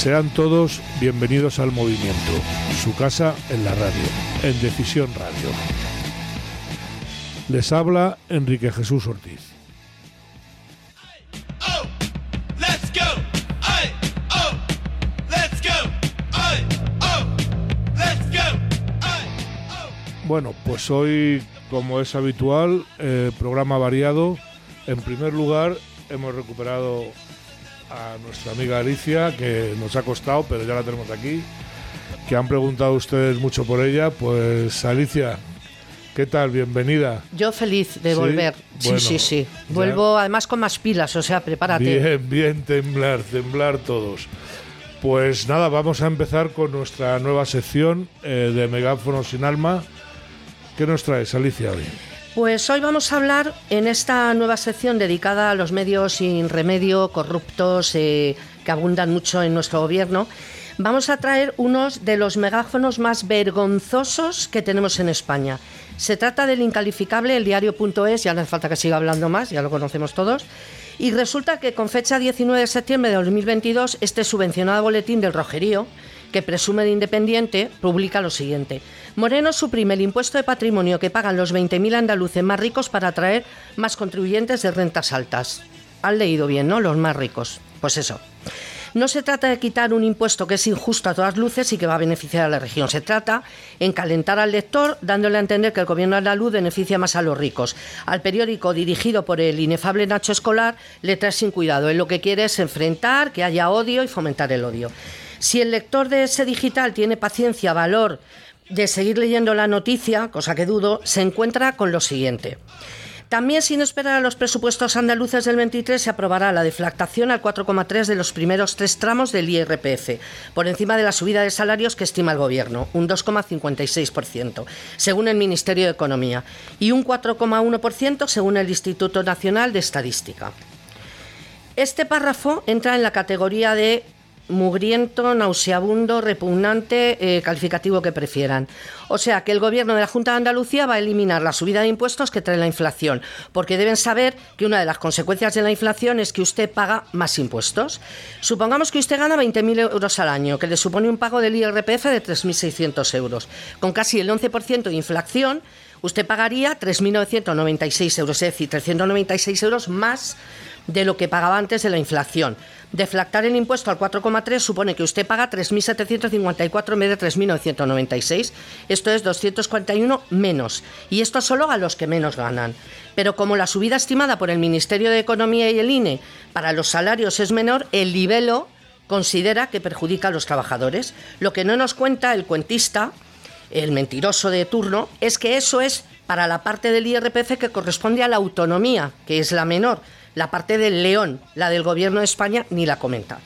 Sean todos bienvenidos al movimiento, su casa en la radio, en Decisión Radio. Les habla Enrique Jesús Ortiz. Bueno, pues hoy, como es habitual, eh, programa variado. En primer lugar, hemos recuperado a nuestra amiga Alicia, que nos ha costado, pero ya la tenemos aquí, que han preguntado ustedes mucho por ella. Pues Alicia, ¿qué tal? Bienvenida. Yo feliz de volver. sí, sí, sí. Vuelvo además con más pilas, o sea, prepárate. Bien, bien, temblar, temblar todos. Pues nada, vamos a empezar con nuestra nueva sección eh, de Megáfono sin alma ¿Qué nos traes, Alicia, hoy? Pues hoy vamos a hablar en esta nueva sección dedicada a los medios sin remedio, corruptos, eh, que abundan mucho en nuestro gobierno. Vamos a traer unos de los megáfonos más vergonzosos que tenemos en España. Se trata del incalificable El Diario.es, ya no hace falta que siga hablando más, ya lo conocemos todos. Y resulta que con fecha 19 de septiembre de 2022, este subvencionado boletín del Rojerío que presume de independiente, publica lo siguiente. Moreno suprime el impuesto de patrimonio que pagan los 20.000 andaluces más ricos para atraer más contribuyentes de rentas altas. Han leído bien, ¿no? Los más ricos. Pues eso. No se trata de quitar un impuesto que es injusto a todas luces y que va a beneficiar a la región. Se trata en calentar al lector, dándole a entender que el gobierno andaluz beneficia más a los ricos. Al periódico dirigido por el inefable Nacho Escolar le trae sin cuidado. Él lo que quiere es enfrentar, que haya odio y fomentar el odio. Si el lector de ese digital tiene paciencia, valor de seguir leyendo la noticia, cosa que dudo, se encuentra con lo siguiente. También, sin esperar a los presupuestos andaluces del 23, se aprobará la deflactación al 4,3 de los primeros tres tramos del IRPF, por encima de la subida de salarios que estima el Gobierno, un 2,56%, según el Ministerio de Economía, y un 4,1% según el Instituto Nacional de Estadística. Este párrafo entra en la categoría de mugriento, nauseabundo, repugnante, eh, calificativo que prefieran. O sea que el gobierno de la Junta de Andalucía va a eliminar la subida de impuestos que trae la inflación, porque deben saber que una de las consecuencias de la inflación es que usted paga más impuestos. Supongamos que usted gana 20.000 euros al año, que le supone un pago del IRPF de 3.600 euros. Con casi el 11% de inflación, usted pagaría 3.996 euros, es decir, 396 euros más de lo que pagaba antes de la inflación. Deflactar el impuesto al 4,3 supone que usted paga 3.754 en vez de 3.996. Esto es 241 menos. Y esto solo a los que menos ganan. Pero como la subida estimada por el Ministerio de Economía y el INE para los salarios es menor, el libelo considera que perjudica a los trabajadores. Lo que no nos cuenta el cuentista, el mentiroso de turno, es que eso es para la parte del IRPF que corresponde a la autonomía, que es la menor la parte del león, la del gobierno de España, ni la comenta.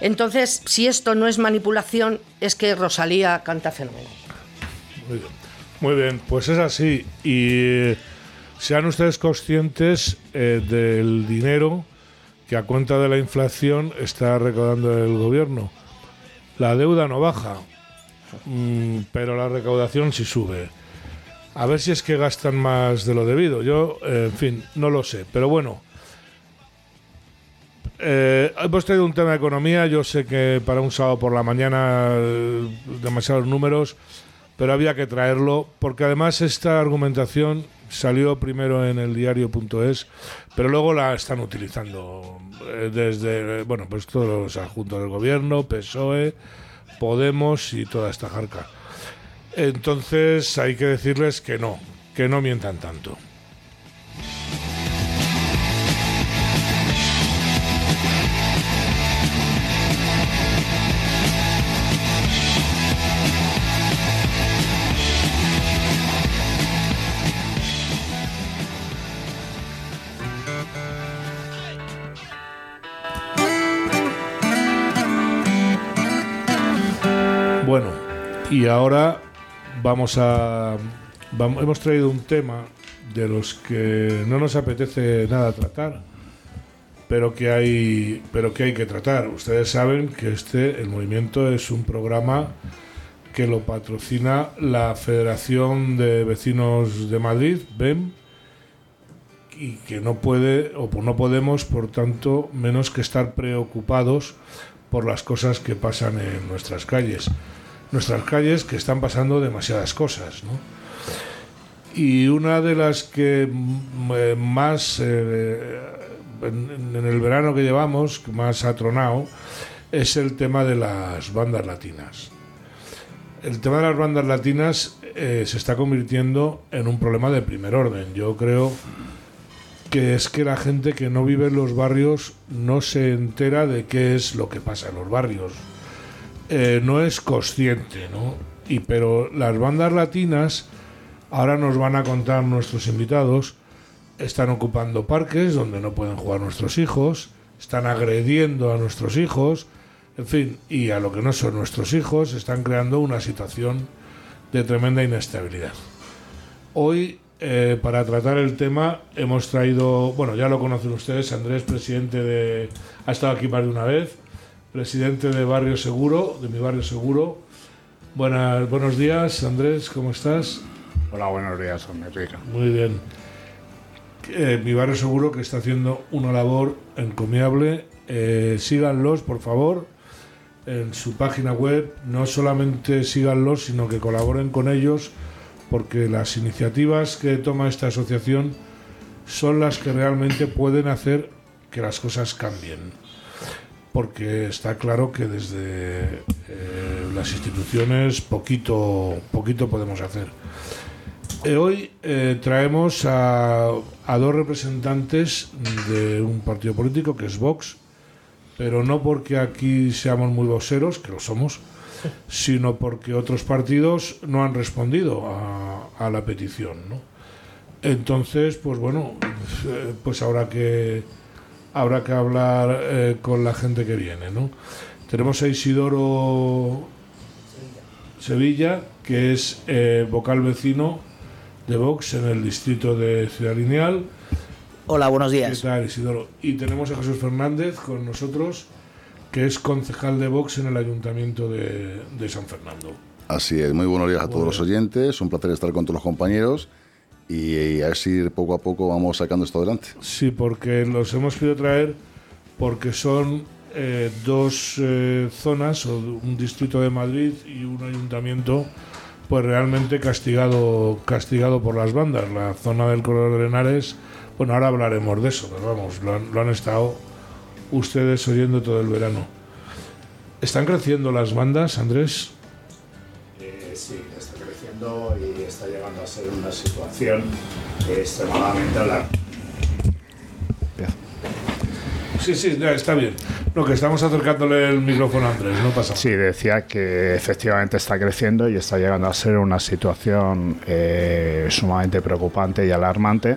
Entonces, si esto no es manipulación, es que Rosalía canta fenómeno. Muy bien, pues es así. Y sean ustedes conscientes eh, del dinero que a cuenta de la inflación está recaudando el gobierno. La deuda no baja, mm, pero la recaudación sí sube. A ver si es que gastan más de lo debido. Yo, eh, en fin, no lo sé. Pero bueno, eh, hemos traído un tema de economía. Yo sé que para un sábado por la mañana eh, demasiados números, pero había que traerlo porque además esta argumentación salió primero en el diario.es, pero luego la están utilizando eh, desde, bueno, pues todos los adjuntos del gobierno, PSOE, Podemos y toda esta jarca. Entonces hay que decirles que no, que no mientan tanto. Y ahora vamos a. hemos traído un tema de los que no nos apetece nada tratar, pero que hay, pero que hay que tratar. Ustedes saben que este, el movimiento, es un programa que lo patrocina la Federación de Vecinos de Madrid, BEM, y que no puede, o no podemos, por tanto, menos que estar preocupados por las cosas que pasan en nuestras calles. Nuestras calles que están pasando demasiadas cosas, ¿no? Y una de las que mm, eh, más eh, en, el verano que llevamos, más ha tronado, es el tema de las bandas latinas. El tema de las bandas latinas eh, se está convirtiendo en un problema de primer orden. Yo creo que es que la gente que no vive en los barrios no se entera de qué es lo que pasa en los barrios. No es consciente, ¿no? Y pero las bandas latinas Ahora nos van a contar nuestros invitados. Están ocupando parques donde no pueden jugar nuestros hijos, están agrediendo a nuestros hijos, en fin, y a lo que no son nuestros hijos, están creando una situación de tremenda inestabilidad. Hoy, eh, para tratar el tema, hemos traído, bueno, ya lo conocen ustedes, Andrés, presidente de, ha estado aquí más de una vez, presidente de Barrio Seguro, de mi Barrio Seguro. Buenas, buenos días, Andrés, ¿cómo estás? Hola, buenos días, Enrique. Muy bien. Eh, mi barrio seguro que está haciendo una labor encomiable. Eh, síganlos, por favor, en su página web. No solamente síganlos, sino que colaboren con ellos, porque las iniciativas que toma esta asociación son las que realmente pueden hacer que las cosas cambien. Porque está claro que desde eh, las instituciones poquito, poquito podemos hacer. Eh, hoy eh, traemos a, dos representantes de un partido político que es Vox, pero no porque aquí seamos muy voxeros, que lo somos, sino porque otros partidos no han respondido a, la petición. Entonces, pues bueno, pues habrá que habrá que hablar con la gente que viene. ¿no? Tenemos a Isidoro Sevilla, que es vocal vecino de Vox en el distrito de Ciudad Lineal. Hola, buenos días. ¿Qué tal, Isidoro? Y tenemos a Jesús Fernández con nosotros, que es concejal de Vox en el Ayuntamiento de, San Fernando. Así es, muy buenos días a todos los oyentes, un placer estar con todos los compañeros y, a ver si poco a poco vamos sacando esto adelante. Sí, porque los hemos querido traer porque son eh, dos eh, zonas, o un distrito de Madrid y un ayuntamiento pues realmente castigado castigado por las bandas. La zona del Corredor de Henares, bueno, ahora hablaremos de eso, pero vamos, lo han, estado ustedes oyendo todo el verano. ¿Están creciendo las bandas, Andrés? Eh, sí, está creciendo y ser una situación extremadamente alarmante. Sí, sí, está bien. Lo que estamos acercándole el micrófono a Andrés, no pasa Sí, decía que efectivamente está creciendo y está llegando a ser una situación eh, sumamente preocupante y alarmante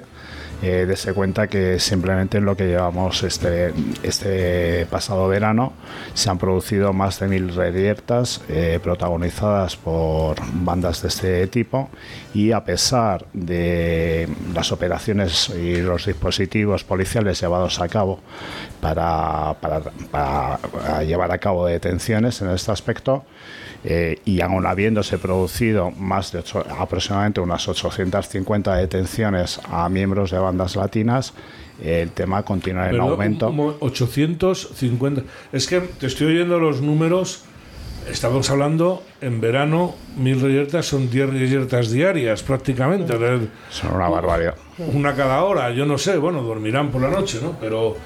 eh, dese cuenta que simplemente en lo que llevamos este, este pasado verano se han producido más de mil reyertas eh, protagonizadas por bandas de este tipo y a pesar de las operaciones y los dispositivos policiales llevados a cabo para, para, para llevar a cabo detenciones en este aspecto, eh, y aún habiéndose producido más de aproximadamente unas 850 detenciones a miembros de bandas latinas, el tema continúa en aumento. 850. Es que te estoy oyendo los números. Estamos hablando en verano, mil reyertas son 10 reyertas diarias prácticamente. Son una barbaridad. Una cada hora, yo no sé, bueno, dormirán por la noche, ¿no? Pero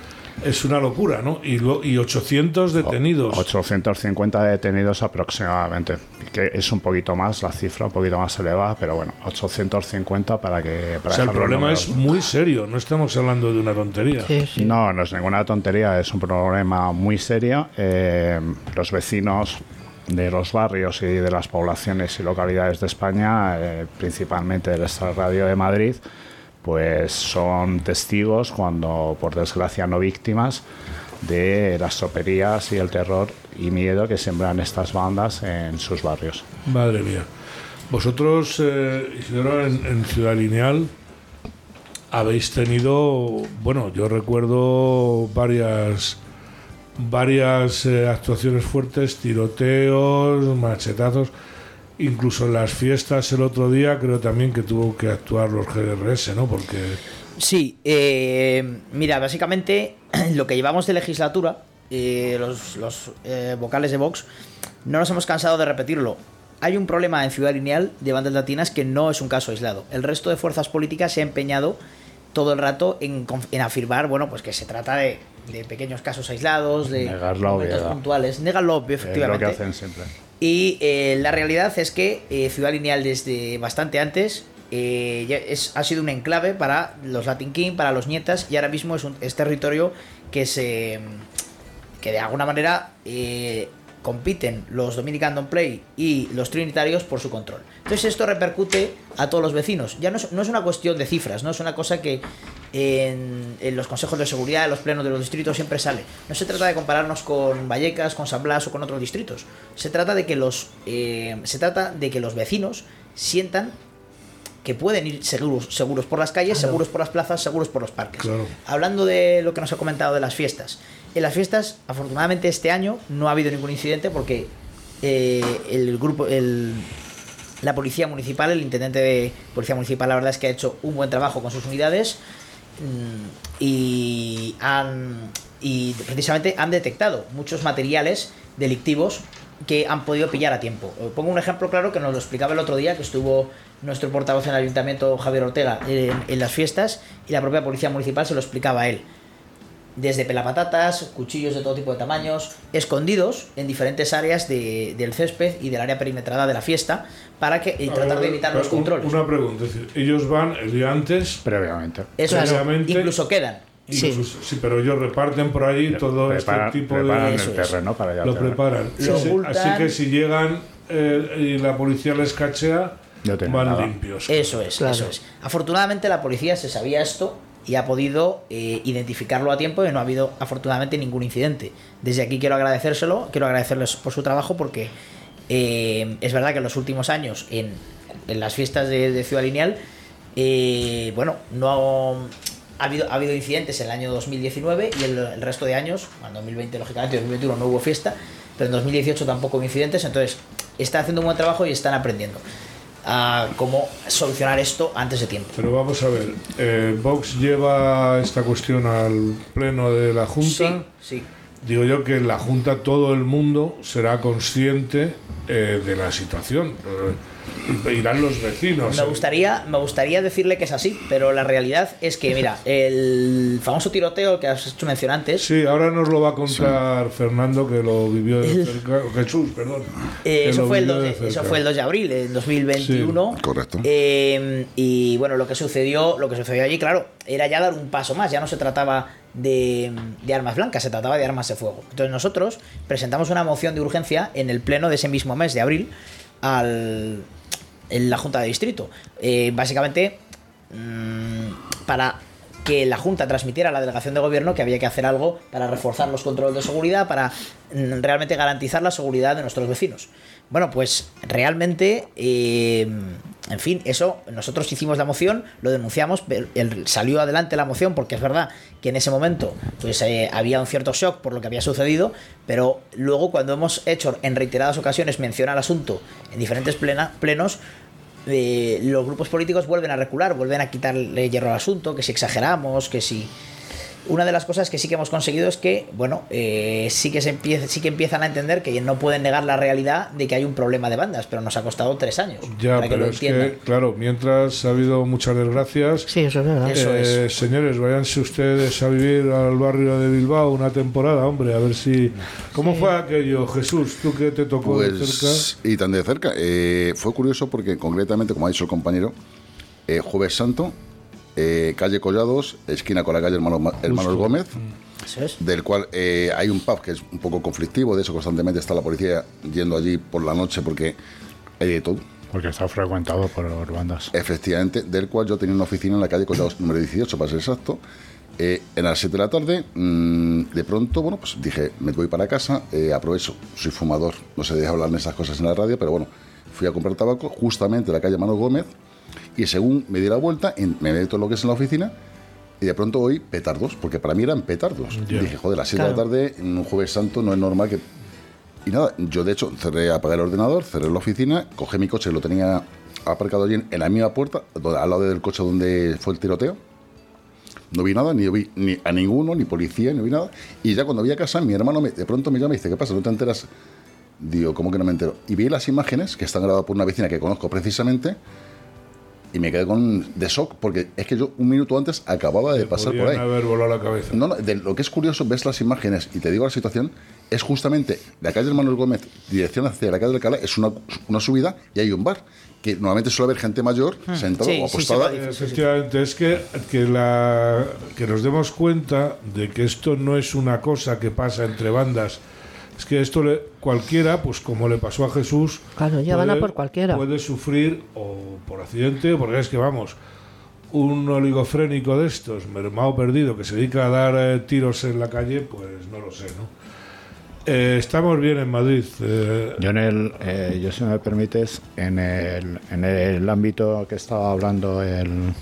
es una locura, ¿no? Y, y 800 detenidos. 850 detenidos aproximadamente, que es un poquito más, la cifra un poquito más elevada, pero bueno, 850 para que... Para o sea, el problema es muy serio, no estamos hablando de una tontería. No, no es ninguna tontería, es un problema muy serio. Eh, los vecinos de los barrios y de las poblaciones y localidades de España, eh, principalmente del Radio de Madrid, pues son testigos cuando, por desgracia, no víctimas de las soperías y el terror y miedo que sembran estas bandas en sus barrios. Madre mía. Vosotros, eh, en, Ciudad Lineal, habéis tenido, bueno, yo recuerdo varias varias eh, actuaciones fuertes, tiroteos, machetazos. Incluso en las fiestas el otro día creo también que tuvo que actuar los GRS, ¿no? Porque... Sí, eh, mira, básicamente lo que llevamos de legislatura, eh, los, los eh, vocales de Vox, no nos hemos cansado de repetirlo. Hay un problema en Ciudad Lineal de bandas latinas que no es un caso aislado. El resto de fuerzas políticas se ha empeñado todo el rato en, afirmar, bueno, pues que se trata de, de pequeños casos aislados, de Negar la momentos obviedad. puntuales. Negar lo obvio, Es lo efectivamente. que hacen siempre. Y eh, la realidad es que eh, Ciudad Lineal desde bastante antes eh, ha sido un enclave para los Latin King, para los nietas, y ahora mismo es, un, es territorio que se que de alguna manera compiten los Dominican Don't Play y los trinitarios por su control. Entonces esto repercute a todos los vecinos. Ya no es, no es una cuestión de cifras, no es una cosa que en, en los consejos de seguridad, en los plenos de los distritos siempre sale. No se trata de compararnos con Vallecas, con San Blas o con otros distritos. Se trata de que los eh, se trata de que los vecinos sientan que pueden ir seguros, seguros por las calles, seguros por las plazas, seguros por los parques. Claro. Hablando de lo que nos ha comentado de las fiestas. En las fiestas, afortunadamente este año no ha habido ningún incidente porque eh, el grupo, el, la policía municipal, el intendente de policía municipal, la verdad es que ha hecho un buen trabajo con sus unidades mm, y han y precisamente han detectado muchos materiales delictivos que han podido pillar a tiempo. Eh, Pongo un ejemplo claro que nos lo explicaba el otro día, que estuvo nuestro portavoz en el ayuntamiento, Javier Ortega, en, en las fiestas, y la propia policía municipal se lo explicaba a él. Desde pelapatatas, cuchillos de todo tipo de tamaños, escondidos en diferentes áreas de- del césped y del área perimetrada de la fiesta, para que y tratar de evitar los Un- controles. Una pregunta, es decir, ellos van el día antes, Previamente. Eso es, Claramente- incluso quedan. incluso- sí. pero ellos reparten por allí todo Prepara- este tipo preparan de... el Eso es. terreno para ya Lo preparan. Lo Así-. Así que si llegan eh, y la policía les cachea, No van nada. limpios. Eso es, Claro. eso es. Afortunadamente la policía se sabía esto y ha podido eh, identificarlo a tiempo y no ha habido afortunadamente ningún incidente. Desde aquí quiero agradecérselo, quiero agradecerles por su trabajo porque eh, es verdad que en los últimos años en, en las fiestas de, Ciudad Lineal, eh, bueno, no ha habido, ha habido incidentes en el año 2019 y el, el resto de años, en 2020 lógicamente, en 2021 no hubo fiesta, pero en 2018 tampoco hubo incidentes, entonces está haciendo un buen trabajo y están aprendiendo a cómo solucionar esto antes de tiempo. Pero vamos a ver, eh, Vox lleva esta cuestión al pleno de la Junta. Sí, sí. Digo yo que en la Junta todo el mundo será consciente eh, de la situación. Eh, irán los vecinos. Me gustaría, me gustaría decirle que es así, pero la realidad es que, mira, el famoso tiroteo que has hecho mención antes, Sí, ahora nos lo va a contar Fernando, que lo vivió de El- cerca. Jesús, perdón. eh, eso, fue el vivió 2 de eso fue el 2 de abril, en 2021. Sí, correcto. Eh, y bueno, lo que sucedió, lo que sucedió allí, claro, era ya dar un paso más, ya no se trataba de, de armas blancas, se trataba de armas de fuego. Entonces nosotros presentamos una moción de urgencia en el pleno de ese mismo mes de abril al, en la Junta de Distrito. Eh, básicamente, mm, para que la Junta transmitiera a la delegación de gobierno que había que hacer algo para reforzar los controles de seguridad, para mm, realmente garantizar la seguridad de nuestros vecinos. Bueno, pues realmente, eh, en fin, eso, nosotros hicimos la moción, lo denunciamos, salió adelante la moción porque es verdad que en ese momento pues eh, había un cierto shock por lo que había sucedido, pero luego cuando hemos hecho en reiteradas ocasiones mención al asunto en diferentes plena- plenos, eh, los grupos políticos vuelven a recular, vuelven a quitarle hierro al asunto, que si exageramos, que si... Una de las cosas que sí que hemos conseguido es que, bueno, eh, sí, que se empieza, sí que empiezan a entender que no pueden negar la realidad de que hay un problema de bandas, pero nos ha costado tres años Ya, para que pero lo es que, claro, mientras ha habido muchas desgracias, Sí, eso es verdad. Eso eh, es. señores, váyanse ustedes a vivir al barrio de Bilbao una temporada, hombre, a ver si... ¿Cómo fue aquello, Jesús? ¿Tú que te tocó de cerca? Pues, y tan de cerca. eh, fue curioso porque concretamente, como ha dicho el compañero, eh, Jueves Santo, eh, calle Collados, esquina con la calle Hermanos, Hermanos Gómez, es. del cual eh, hay un pub que es un poco conflictivo, de eso constantemente está la policía yendo allí por la noche porque hay de todo. Porque está frecuentado por bandas. Efectivamente, del cual yo tenía una oficina en la calle Collados número 18, para ser exacto. Eh, en las 7 de la tarde, mm, de pronto, bueno, pues dije, me voy para casa, eh, aprovecho, soy fumador, no se deja hablar de esas cosas en la radio, pero bueno, fui a comprar tabaco justamente en la calle Mano Gómez y según me di la vuelta, en- me meto en lo que es en la oficina y de pronto oí petardos, porque para mí eran petardos. Ya. Y dije, joder, a las 7 de la Claro. tarde, en un jueves santo, no es normal que y nada, yo de hecho cerré, apagué el ordenador, cerré la oficina, cogí mi coche, lo tenía aparcado allí en, en la misma puerta, donde- al lado del coche donde fue el tiroteo. No vi nada, ni vi ni a ninguno, ni policía, ni vi nada. Y ya cuando vi a casa, mi hermano me- de pronto me llama y dice, ¿qué pasa? ¿No te enteras? Digo, ¿cómo que no me entero? Y vi las imágenes que están grabadas por una vecina que conozco precisamente y me quedé con de shock porque es que yo un minuto antes acababa de pasar por ahí. Haber volado la cabeza. No, no, de lo que es curioso, ves las imágenes y te digo la situación, es justamente la calle del Manuel Gómez, dirección hacia la calle del Alcalá, es una, una subida y hay un bar, que normalmente suele haber gente mayor sentada Sí, o sí, apostada. sí, Efectivamente, es que, que, la, que nos demos cuenta de que esto no es una cosa que pasa entre bandas. Es que esto le, cualquiera, pues como le pasó a Jesús, Claro, ya van a por cualquiera. puede sufrir o por accidente, porque es que vamos, un oligofrénico de estos, mermado perdido, que se dedica a dar eh, tiros en la calle, pues no lo sé, ¿no? Eh, estamos bien en Madrid. eh, Yo, en el, eh, yo si me permites, en el, en el ámbito que estaba hablando el,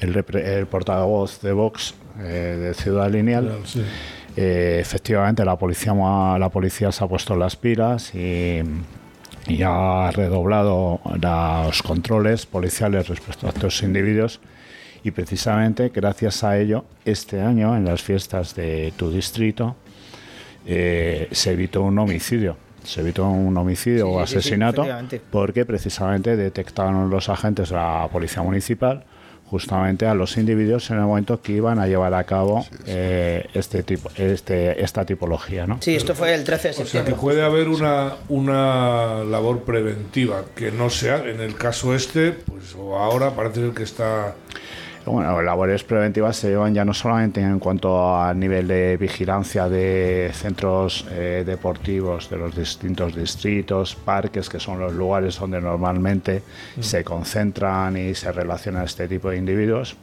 el, repre- el portavoz de Vox eh, de Ciudad Lineal, sí. Eh, efectivamente la policía, la policía se ha puesto las pilas y, y ha redoblado los controles policiales respecto a estos individuos y precisamente gracias a ello este año en las fiestas de tu distrito eh, se evitó un homicidio. Se evitó un homicidio Sí, o sí, sí, asesinato porque precisamente detectaron los agentes de la policía municipal justamente a los individuos en el momento que iban a llevar a cabo eh, este tipo, este, esta tipología, ¿no? Sí, esto fue el 13 de O sea que septiembre. puede haber una, una labor preventiva que no sea, en el caso este, pues o ahora parece ser que está... Bueno, labores preventivas se llevan ya no solamente en cuanto a nivel de vigilancia de centros eh, deportivos de los distintos distritos, parques, que son los lugares donde normalmente se concentran y se relacionan este tipo de individuos,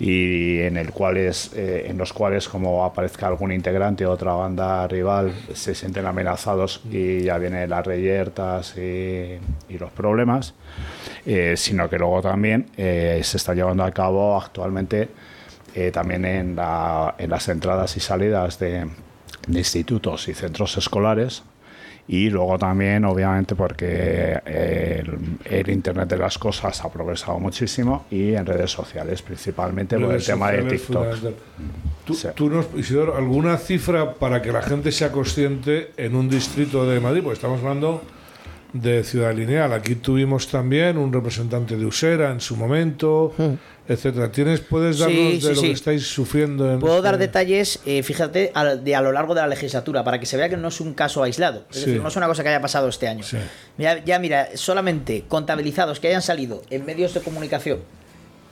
y en el cuales, eh, en los cuales como aparezca algún integrante de otra banda rival se sienten amenazados y ya vienen las reyertas y, y los problemas, eh, sino que luego también eh, se está llevando a cabo actualmente eh, también en, la- en las entradas y salidas de, de institutos y centros escolares y luego también, obviamente, porque el, el Internet de las cosas ha progresado muchísimo y en redes sociales, principalmente por el redes tema de TikTok. Tú, Sí. tú nos, Isidoro, ¿alguna cifra para que la gente sea consciente en un distrito de Madrid? Porque estamos hablando de Ciudad Lineal. Aquí tuvimos también un representante de Usera en su momento, etcétera. ¿Tienes, ¿Puedes darnos sí, de lo sí. que estáis sufriendo? En Puedo dar este- detalles, eh, fíjate, a, de a lo largo de la legislatura, para que se vea que no es un caso aislado. Es decir, no es una cosa que haya pasado este año. Ya, mira, solamente contabilizados que hayan salido en medios de comunicación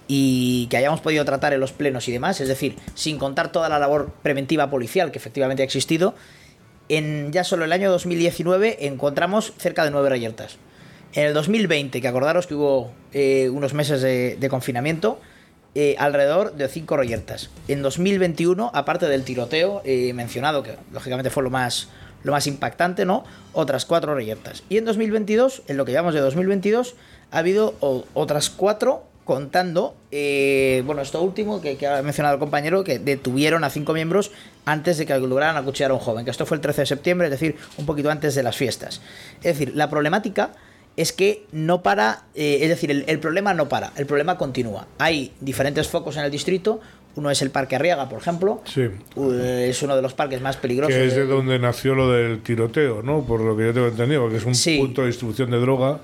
y que hayamos podido tratar en los plenos y demás, es decir, sin contar toda la labor preventiva policial que efectivamente ha existido, en ya solo el año 2019 encontramos cerca de nueve reyertas. En el 2020, que acordaros que hubo eh, unos meses de, confinamiento, eh, alrededor de cinco reyertas. En 2021, aparte del tiroteo eh, mencionado, que lógicamente fue lo más, lo más impactante, ¿no? Otras cuatro reyertas. Y en 2022, en lo que llamamos de 2022, ha habido otras cuatro contando, eh, bueno, esto último que, que ha mencionado el compañero, que detuvieron a cinco miembros antes de que lograran acuchillar a un joven, que esto fue el 13 de septiembre, es decir, un poquito antes de las fiestas. Es decir, la problemática es que no para, eh, es decir, el, el problema no para, el problema continúa. Hay diferentes focos en el distrito, uno es el Parque Arriaga, por ejemplo, Sí. Es uno de los parques más peligrosos. Que es de de- donde nació lo del tiroteo, ¿no? Por lo que yo tengo entendido, porque es un Sí. punto de distribución de droga.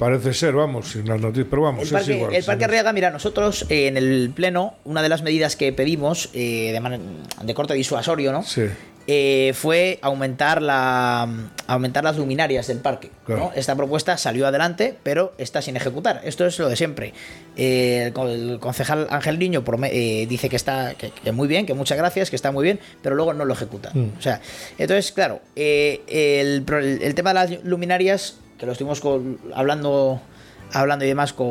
Parece ser, vamos, sin las noticias, pero vamos, El es parque, igual. el Parque. Arriaga, mira, nosotros eh, en el Pleno, una de las medidas que pedimos eh, de, de corte disuasorio, ¿no? Sí. Eh, fue aumentar la aumentar las luminarias del parque. ¿no? Claro. Esta propuesta salió adelante, pero está sin ejecutar. Esto es lo de siempre. Eh, el, con- el concejal Ángel Niño eh, dice que está que, que muy bien, que muchas gracias, que está muy bien, pero luego no lo ejecuta. Mm. O sea, entonces, claro, eh, el tema de las luminarias, que lo estuvimos con- hablando, hablando y demás con.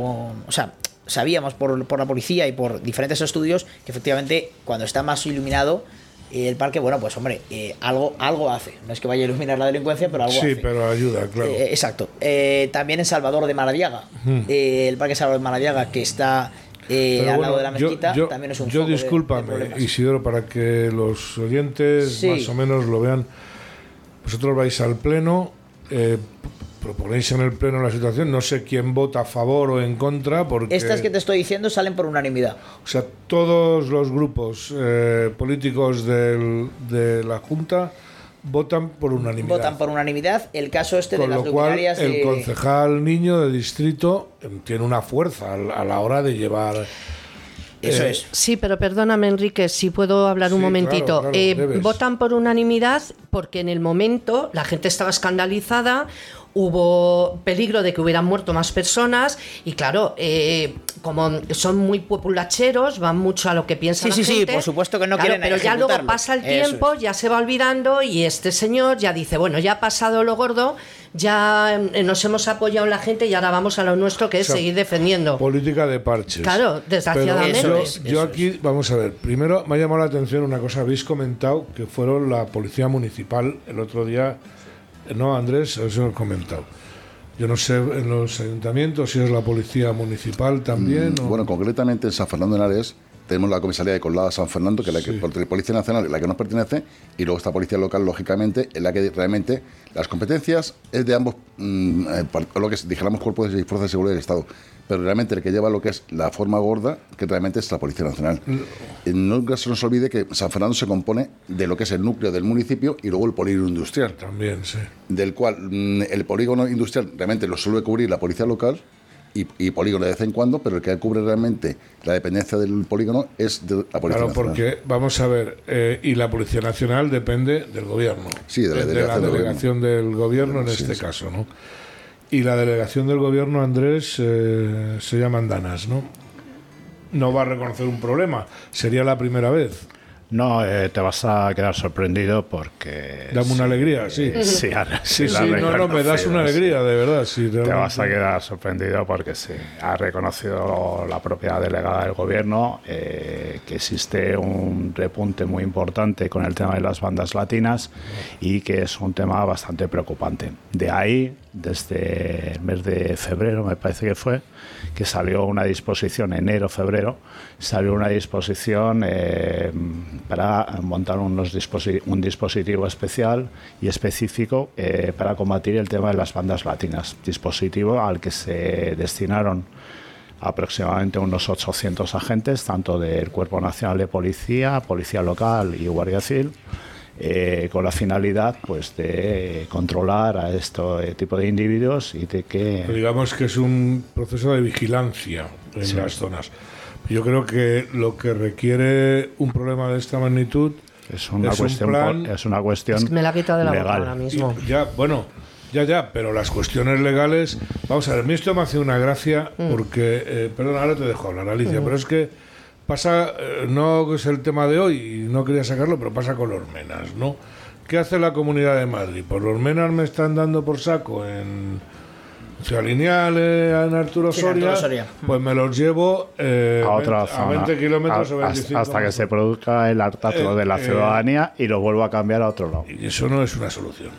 O sea, sabíamos por, por la policía y por diferentes estudios que efectivamente cuando está más iluminado eh, el parque, bueno, pues hombre, eh, algo, algo hace. No es que vaya a iluminar la delincuencia, pero algo Sí, hace. pero ayuda, claro. Eh, exacto. Eh, también en Salvador de Maradiaga. Hmm. El Parque Salvador de Maradiaga, que está eh, al bueno, lado de la mezquita, yo, también es un Yo de- de discúlpame, problemas. Isidoro, para que los oyentes Sí. más o menos lo vean. Vosotros vais al pleno, eh, proponéis en el pleno la situación, no sé quién vota a favor o en contra, porque... Estas que te estoy diciendo salen por unanimidad. O sea, todos los grupos eh, políticos del- de la Junta votan por unanimidad. Votan por unanimidad. El caso este Con de las lo cual, luminarias el de- concejal niño de distrito em, tiene una fuerza a la hora de llevar... Eso eh, es. Sí, pero perdóname, Enrique, si puedo hablar un Sí, momentito. claro, claro, Eh, votan por unanimidad porque en el momento la gente estaba escandalizada, hubo peligro de que hubieran muerto más personas y claro, eh, como son muy populacheros, van mucho a lo que piensa Sí, la sí, sí, gente. por supuesto que no Claro, quieren Pero ya luego pasa el tiempo, es. ya se va olvidando y este señor ya dice, bueno, ya ha pasado lo gordo, ya eh, nos hemos apoyado en la gente y ahora vamos a lo nuestro que es O sea, seguir defendiendo. Política de parches. Claro, desgraciadamente. Pero yo, Eso es, yo eso aquí, vamos a ver, primero me ha llamado la atención una cosa, habéis comentado que fueron la policía municipal el otro día. No, Andrés, eso lo he comentado. Yo no sé en los ayuntamientos si es la policía municipal también. o- Mm, Bueno, concretamente en San Fernando de Henares tenemos la comisaría de Colada San Fernando, que es la que, Sí. por- Policía Nacional, es la que nos pertenece, y luego esta policía local, lógicamente, es la que realmente las competencias es de ambos, mm, eh, par- lo que dijéramos, cuerpos y fuerzas de seguridad del Estado. Pero realmente el que lleva lo que es la forma gorda, que realmente es la Policía Nacional. Nunca se nos olvide que San Fernando se compone de lo que es el núcleo del municipio y luego el polígono industrial También, sí. del cual mm, el polígono industrial realmente lo suele cubrir la policía local y, y polígono de vez en cuando, pero el que cubre realmente la dependencia del polígono es de la policía Claro, nacional. porque, vamos a ver, eh, y la Policía Nacional depende del gobierno. Sí, de la delegación del gobierno en Sí, este sí. caso, ¿no? Y la delegación del gobierno, Andrés, eh, se llaman Danas, ¿no? No va a reconocer un problema, sería la primera vez. No, eh, te vas a quedar sorprendido porque... Dame una alegría, sí. Sí, ahora Sí, sí, no, no, me das una alegría, de verdad. Sí, Te vas a quedar sorprendido porque sí, ha reconocido la propia delegada del gobierno eh, que existe un repunte muy importante con el tema de las bandas latinas y que es un tema bastante preocupante. De ahí, desde el mes de febrero, me parece que fue, que salió una disposición, enero-febrero, salió una disposición eh, para montar unos disposi- un dispositivo especial y específico eh, para combatir el tema de las bandas latinas. Dispositivo al que se destinaron aproximadamente unos 800 agentes, tanto del Cuerpo Nacional de Policía, Policía Local y Guardia Civil, eh, con la finalidad pues, de controlar a este tipo de individuos y de que... Digamos que es un proceso de vigilancia en las zonas. Yo creo que lo que requiere un problema de esta magnitud Es una, Es un cuestión, plan- po- es una cuestión Es que me la ha quitado de la boca legal. ahora mismo. Y ya, bueno, ya, ya, pero las cuestiones legales. Vamos a ver, a mí esto me hace una gracia porque. Eh, perdón, ahora te dejo hablar, Alicia, pero es que pasa. eh, no es el tema de hoy y no quería sacarlo, pero pasa con los menas, ¿no? ¿Qué hace la Comunidad de Madrid? Pues los menas me están dando por saco en. Ciudad Lineal, en Arturo Sí, Soria, Arturo Soria. pues me los llevo eh, a otra 20 zona, a 20 kilómetros a- o hasta- 25 hasta que se produzca el hartazgo Eh, de la eh, ciudadanía y lo vuelva a cambiar a otro lado. Y eso no es una solución.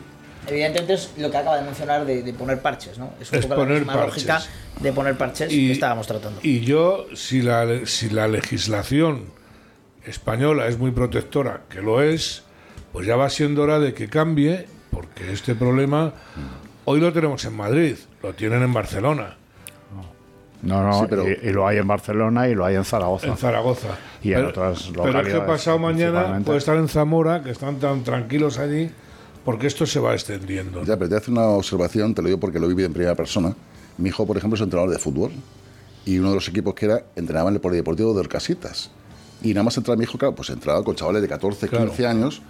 Evidentemente es lo que acaba de mencionar de, de poner parches, ¿no? Es un Es poco la misma parches. lógica de poner parches que estábamos tratando. Y yo, si la, le- si la legislación española es muy protectora, que lo es, pues ya va siendo hora de que cambie, porque este problema hoy lo tenemos en Madrid, lo tienen en Barcelona, No, no, Sí, pero- y, y lo hay en Barcelona y lo hay en Zaragoza. en Zaragoza. Y en otras Pero es que localidades, pasado mañana puede estar en Zamora, que están tan tranquilos allí, porque esto se va extendiendo. Ya, pero te hace una observación, te lo digo porque lo viví en primera persona. Mi hijo, por ejemplo, es entrenador de fútbol y uno de los equipos que era entrenaba en el polideportivo de Orcasitas. Y nada más entrar mi hijo, claro, pues entraba con chavales de 14, Claro. 15 años.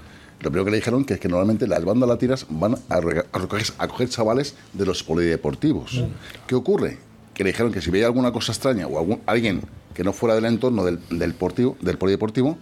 Lo primero que le dijeron que es que normalmente las bandas latinas van a, a recoger, a coger chavales de los polideportivos. ¿Qué ocurre? Que le dijeron que si veía alguna cosa extraña o algún, alguien que no fuera del entorno del, del, deportivo, del polideportivo,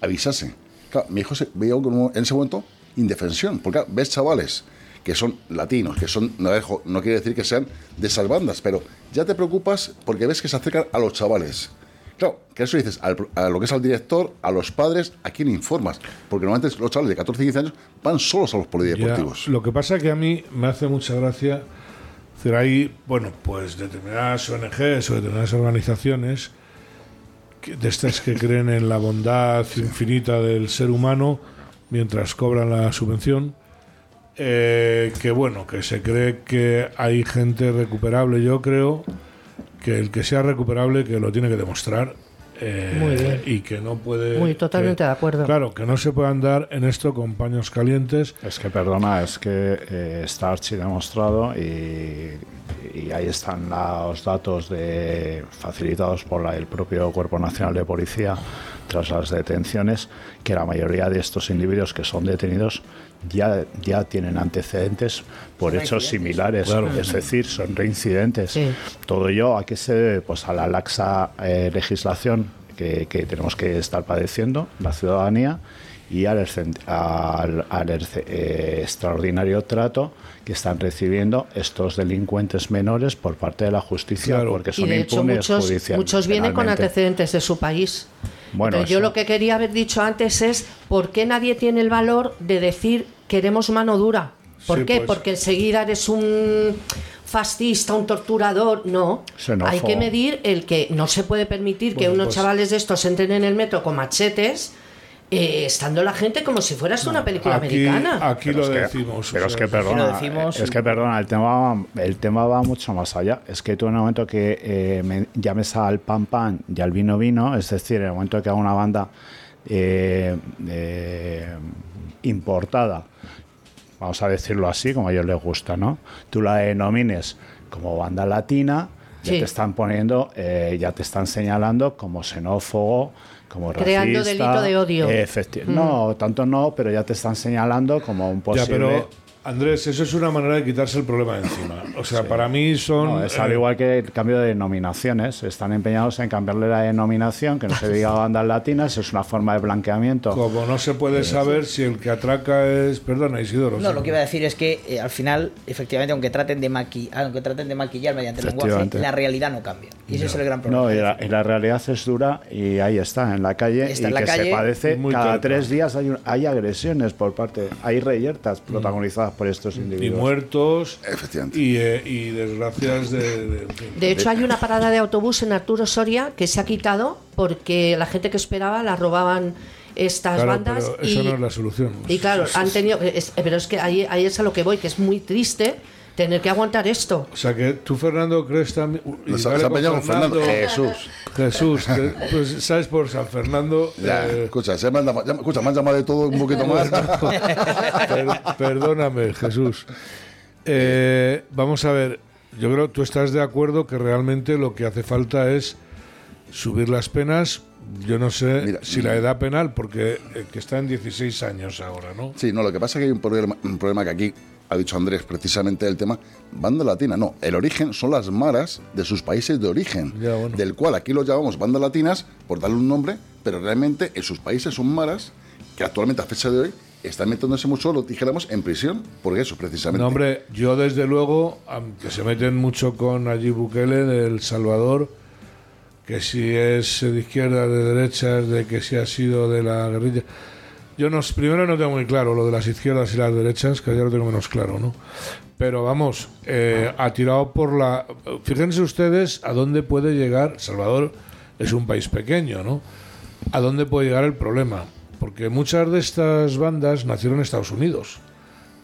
avisase. Claro, mi hijo se veía en ese momento indefensión, porque ves chavales que son latinos, que son, no, dejo- no quiere decir que sean de esas bandas, pero ya te preocupas porque ves que se acercan a los chavales. Claro, que eso dices, al a lo que es al director, a los padres, ¿a quién informas? Porque normalmente los chavales de 14 y 15 años van solos a los polideportivos. Ya, lo que pasa que a mí me hace mucha gracia decir ahí, bueno, pues determinadas ONGs o determinadas organizaciones que- de estas que creen en la bondad infinita del ser humano mientras cobran la subvención, eh, que bueno, que se cree que hay gente recuperable. Yo creo que el que sea recuperable, que lo tiene que demostrar. Eh, Muy bien. Y que no puede. Muy totalmente que- de acuerdo. Claro, que no se puede andar en esto con paños calientes. Es que, perdona, es que eh, está archidemostrado y, y ahí están los datos de, facilitados por la- el propio Cuerpo Nacional de Policía tras las detenciones, que la mayoría de estos individuos que son detenidos ya, ya tienen antecedentes por Son hechos similares, Claro. es decir, son reincidentes. Sí. Todo ello a qué se debe? Pues a la laxa eh, legislación que, que tenemos que estar padeciendo, la ciudadanía, y al, eh, extraordinario trato que están recibiendo estos delincuentes menores por parte de la justicia, Claro. porque Y son de hecho impunes muchos, muchos vienen con antecedentes de su país. Bueno, Entonces, yo lo que quería haber dicho antes es por qué nadie tiene el valor de decir queremos mano dura. ¿Por Sí, qué? pues. Porque enseguida eres un fascista, un torturador. No. Xenófobo. Hay que medir el que no se puede permitir que unos pues- chavales de estos entren en el metro con machetes, eh, estando la gente como si fueras una película Aquí, americana. aquí Pero lo es que- decimos. o Pero es que perdona, decimos es que perdona, el tema, va, el tema va mucho más allá. Es que tú en el momento que eh, me llames al pan pan y al vino vino, es decir, en el momento que haga una banda eh, eh, importada, vamos a decirlo así, como a ellos les gusta, ¿no? Tú la denomines como banda latina, ya Sí. te están poniendo, eh, ya te están señalando como xenófobo, como Creando racista, delito de odio. eh, efecti- No, tanto no, pero ya te están señalando como un Ya, posible... pero Andrés, eso es una manera de quitarse el problema de encima. O sea, para mí son. No, es al eh, igual que el cambio de denominaciones. Están empeñados en cambiarle la denominación, que no se diga bandas latinas, es una forma de blanqueamiento. Como no se puede saber si el que atraca es. Perdona, Isidoro. No, lo que iba a decir es que eh, al final, efectivamente, aunque traten de maqui aunque traten de maquillar mediante el lenguaje, la realidad no cambia. Y ese es el gran problema. No, y la, y la realidad es dura y ahí está, en la calle, Está y en la que calle, se padece muy cada cerca. tres días hay, un- hay agresiones por parte, hay reyertas protagonizadas por estos Y individuos. muertos. Efectivamente. Y, eh, y desgracias de. de- hecho, hay una parada de autobús en Arturo Soria que se ha quitado porque la gente que esperaba la robaban estas Claro, bandas pero eso y, no es la solución. y claro, han tenido... es- pero es que ahí, ahí es a lo que voy, que es muy triste tener que aguantar esto. O sea que tú, Fernando, crees también. Nos se ha con Fernando. Jesús. Jesús, que, pues sabes por San Fernando. Ya, eh, escucha, se me han, llamado- ya- escucha, me han llamado de todo un poquito más. Per- perdóname, Jesús. Eh, vamos a ver, yo creo que tú estás de acuerdo que realmente lo que hace falta es subir las penas. Yo no sé Mira, si la edad penal, porque eh, que está en 16 años ahora, ¿no? Sí, no, lo que pasa es que hay un problema, un problema que aquí ha dicho Andrés precisamente el tema banda latina. No, el origen son las maras de sus países de origen, Ya, bueno. del cual aquí los llamamos bandas latinas por darle un nombre, pero realmente en sus países son maras que actualmente a fecha de hoy están metiéndose mucho, lo dijéramos, en prisión por eso precisamente. No, hombre, yo desde luego, aunque se meten mucho con allí Bukele de El Salvador, que si es de izquierda, de derechas, de que si ha sido de la guerrilla. Yo no, primero no tengo muy claro lo de las izquierdas y las derechas, que ya lo tengo menos claro, ¿no? Pero vamos, eh, ha tirado por la... Fíjense ustedes a dónde puede llegar, Salvador es un país pequeño, ¿no? A dónde puede llegar el problema. Porque muchas de estas bandas nacieron en Estados Unidos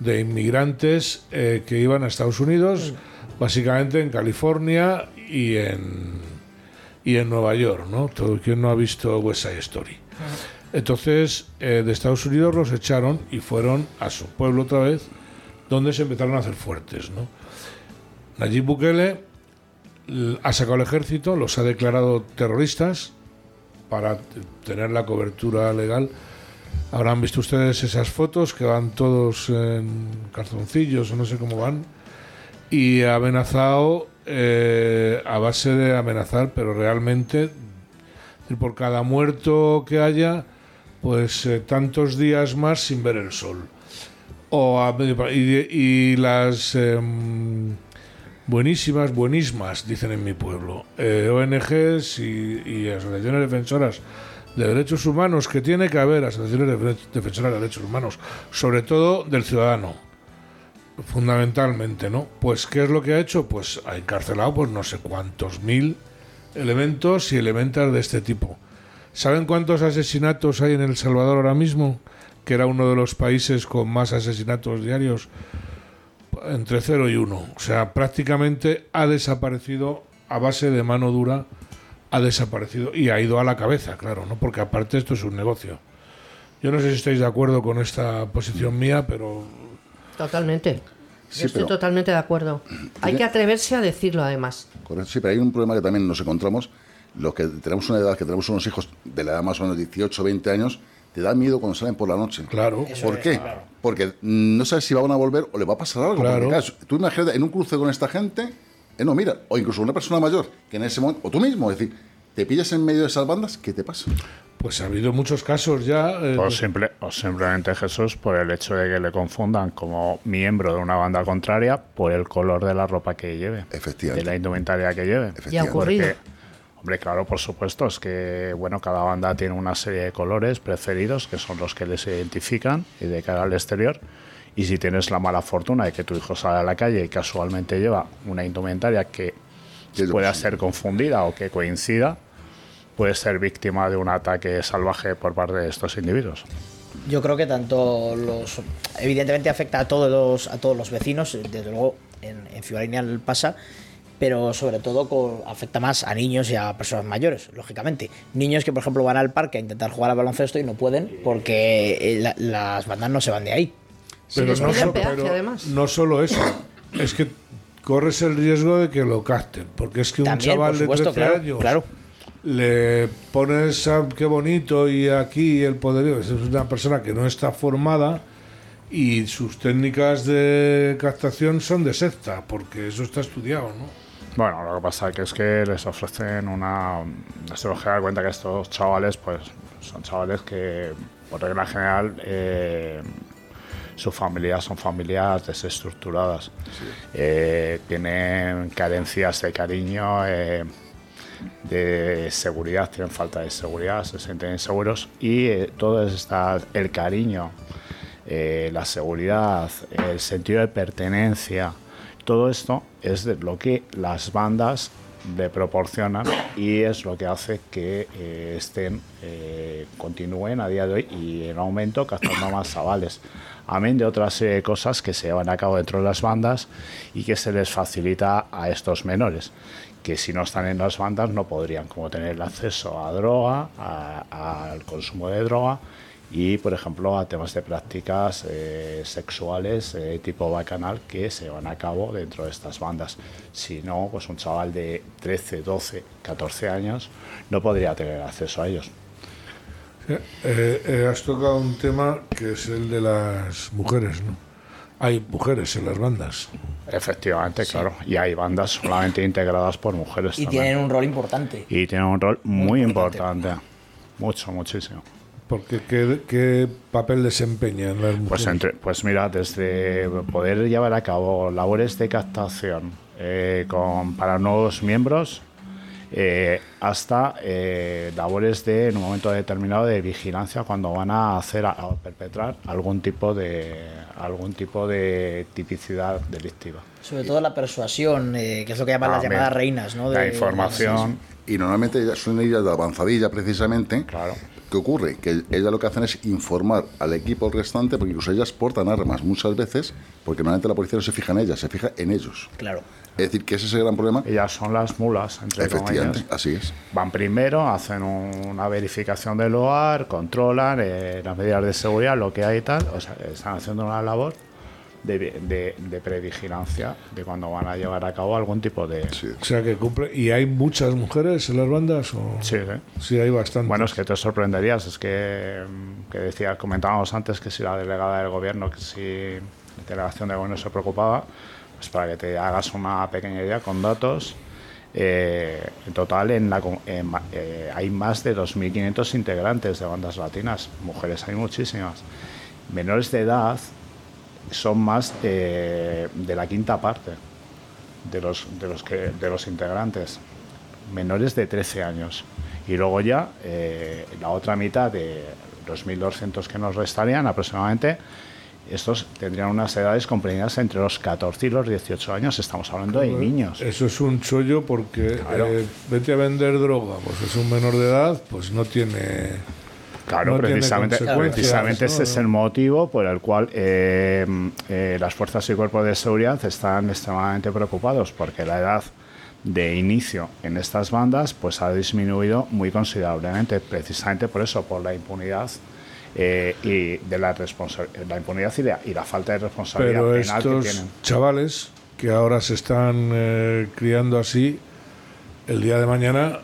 de inmigrantes eh, que iban a Estados Unidos, básicamente en California y en, y en Nueva York, ¿no? Todo quien no ha visto West Side Story. Entonces, eh, de Estados Unidos los echaron y fueron a su pueblo otra vez, donde se empezaron a hacer fuertes, ¿no? Nayib Bukele ha sacado el ejército, los ha declarado terroristas para tener la cobertura legal. Habrán visto ustedes esas fotos que van todos en calzoncillos o no sé cómo van. Y ha amenazado eh, a base de amenazar, pero realmente por cada muerto que haya, pues eh, tantos días más sin ver el sol. O a y, las em, buenísimas, buenísimas, dicen en mi pueblo, eh, ONGs y, y asociaciones defensoras de derechos humanos, que tiene que haber asociaciones de- defensoras de derechos humanos, sobre todo del ciudadano, fundamentalmente, ¿no? Pues, ¿qué es lo que ha hecho? Pues ha encarcelado pues no sé cuántos mil elementos y elementas de este tipo. ¿Saben cuántos asesinatos hay en El Salvador ahora mismo? que era uno de los países con más asesinatos diarios, entre 0 y 1. O sea, prácticamente ha desaparecido a base de mano dura, ha desaparecido y ha ido a la cabeza, claro, ¿no? Porque aparte esto es un negocio. Yo no sé si estáis de acuerdo con esta posición mía, pero Totalmente. Sí, Yo estoy pero- totalmente de acuerdo. Hay que atreverse a decirlo, además. Sí, pero hay un problema que también nos encontramos. Los que tenemos una edad, que tenemos unos hijos de la edad más o menos 18, 20 años, te da miedo cuando salen por la noche. claro. ¿Por qué? Porque mm, no sabes si van a volver o le va a pasar algo. Claro. Porque, claro, tú imagínate en un cruce con esta gente, eh, no, mira, o incluso una persona mayor que en ese momento, o tú mismo, es decir, te pillas en medio de esas bandas, ¿qué te pasa? Pues ha habido muchos casos ya. eh, O, simple, o simplemente Jesús por el hecho de que le confundan como miembro de una banda contraria por el color de la ropa que lleve, Efectivamente. de la indumentaria que lleve. Ya ha Efectivamente. ocurrido. Porque, hombre, claro, por supuesto, es que bueno, cada banda tiene una serie de colores preferidos que son los que les identifican y de cara al exterior. Y si tienes la mala fortuna de que tu hijo sale a la calle y casualmente lleva una indumentaria que pueda ser confundida o que coincida, puede ser víctima de un ataque salvaje por parte de estos individuos. Yo creo que tanto los. Evidentemente afecta a todos los, a todos los vecinos, desde luego en, en Ciudad Lineal pasa, pero sobre todo con- afecta más a niños y a personas mayores, lógicamente. Niños que, por ejemplo, van al parque a intentar jugar al baloncesto y no pueden porque eh, la- las bandas no se van de ahí. pero les no, so- peaje, pero además. no solo eso, es que corres el riesgo de que lo capten, porque es que un También, chaval supuesto, de 13 claro, años claro. le pones a qué bonito y aquí el poderío, es una persona que no está formada y sus técnicas de captación son de secta, porque eso está estudiado, ¿no? Bueno, lo que pasa que es que les ofrecen una... Se nos dar cuenta que estos chavales, pues, son chavales que, por regla general, eh, sus familias son familias desestructuradas. Eh, tienen carencias de cariño, eh, de seguridad, tienen falta de seguridad, se sienten inseguros y todo está el cariño, la seguridad, el sentido de pertenencia, todo esto es lo que las bandas le proporcionan y es lo que hace que eh, estén eh, continúen a día de hoy y en aumento captando más chavales. Amén de otra serie de cosas que se llevan a cabo dentro de las bandas y que se les facilita a estos menores que si no están en las bandas no podrían como tener acceso a droga, al consumo de droga y por ejemplo a temas de prácticas eh, sexuales eh, tipo bacanal que se llevan a cabo dentro de estas bandas. Si no, pues un chaval de 13, 12, 14 años no podría tener acceso a ellos. Eh, eh, has tocado un tema que es el de las mujeres, ¿no? Hay mujeres en las bandas. Efectivamente, claro. Y hay bandas solamente integradas por mujeres Y también. tienen un rol importante. Y tienen un rol muy importante. importante. Mucho, muchísimo. Porque ¿qué, qué papel desempeñan las mujeres? Pues, entre, pues mira, desde poder llevar a cabo labores de captación eh, con, para nuevos miembros eh, hasta eh, labores de, en un momento determinado, de vigilancia cuando van a hacer a, a perpetrar algún tipo de algún tipo de tipicidad delictiva. Sobre todo la persuasión, eh, que es lo que llaman las llamadas reinas, ¿no? La De- información, Y normalmente ellas son ellas de avanzadilla precisamente. claro. ¿Qué ocurre? Que ellas lo que hacen es informar al equipo restante, porque incluso ellas portan armas muchas veces, porque normalmente la policía no se fija en ellas, se fija en ellos. Claro. Es decir, que ese es el gran problema. Ellas son las mulas, entre Efectivamente, comillas. así es. Van primero, hacen un- una verificación del lugar, controlan eh, las medidas de seguridad, lo que hay y tal. O sea, están haciendo una labor de, de, de previgilancia de cuando van a llevar a cabo algún tipo de. Sí. O sea, que cumple... ¿Y hay muchas mujeres en las bandas? O... Sí, ¿eh? Sí, hay bastante. Bueno, es que te sorprenderías, es que, mm, que decía, comentábamos antes que si la delegada del gobierno, que si la delegación de gobierno se preocupaba, pues para que te hagas una pequeña idea con datos, eh, en total en la, en eh, hay más de 2.500 integrantes de bandas latinas, mujeres hay muchísimas. Menores de edad son más de, de la quinta parte de los, de los, que, de los integrantes menores de 13 años. Y luego ya eh, la otra mitad de los 1.200 que nos restarían aproximadamente, estos tendrían unas edades comprendidas entre los 14 y los 18 años. Estamos hablando de niños. Eso es un chollo porque Claro. eh, vete a vender droga, pues es un menor de edad, pues no tiene... Claro, no precisamente, precisamente ese es el motivo por el cual eh, eh, las fuerzas y cuerpos de seguridad están extremadamente preocupados porque la edad de inicio en estas bandas pues ha disminuido muy considerablemente, precisamente por eso, por la impunidad eh, y de la la impunidad y, de- y la falta de responsabilidad Pero penal que estos tienen. chavales que ahora se están eh, criando así, el día de mañana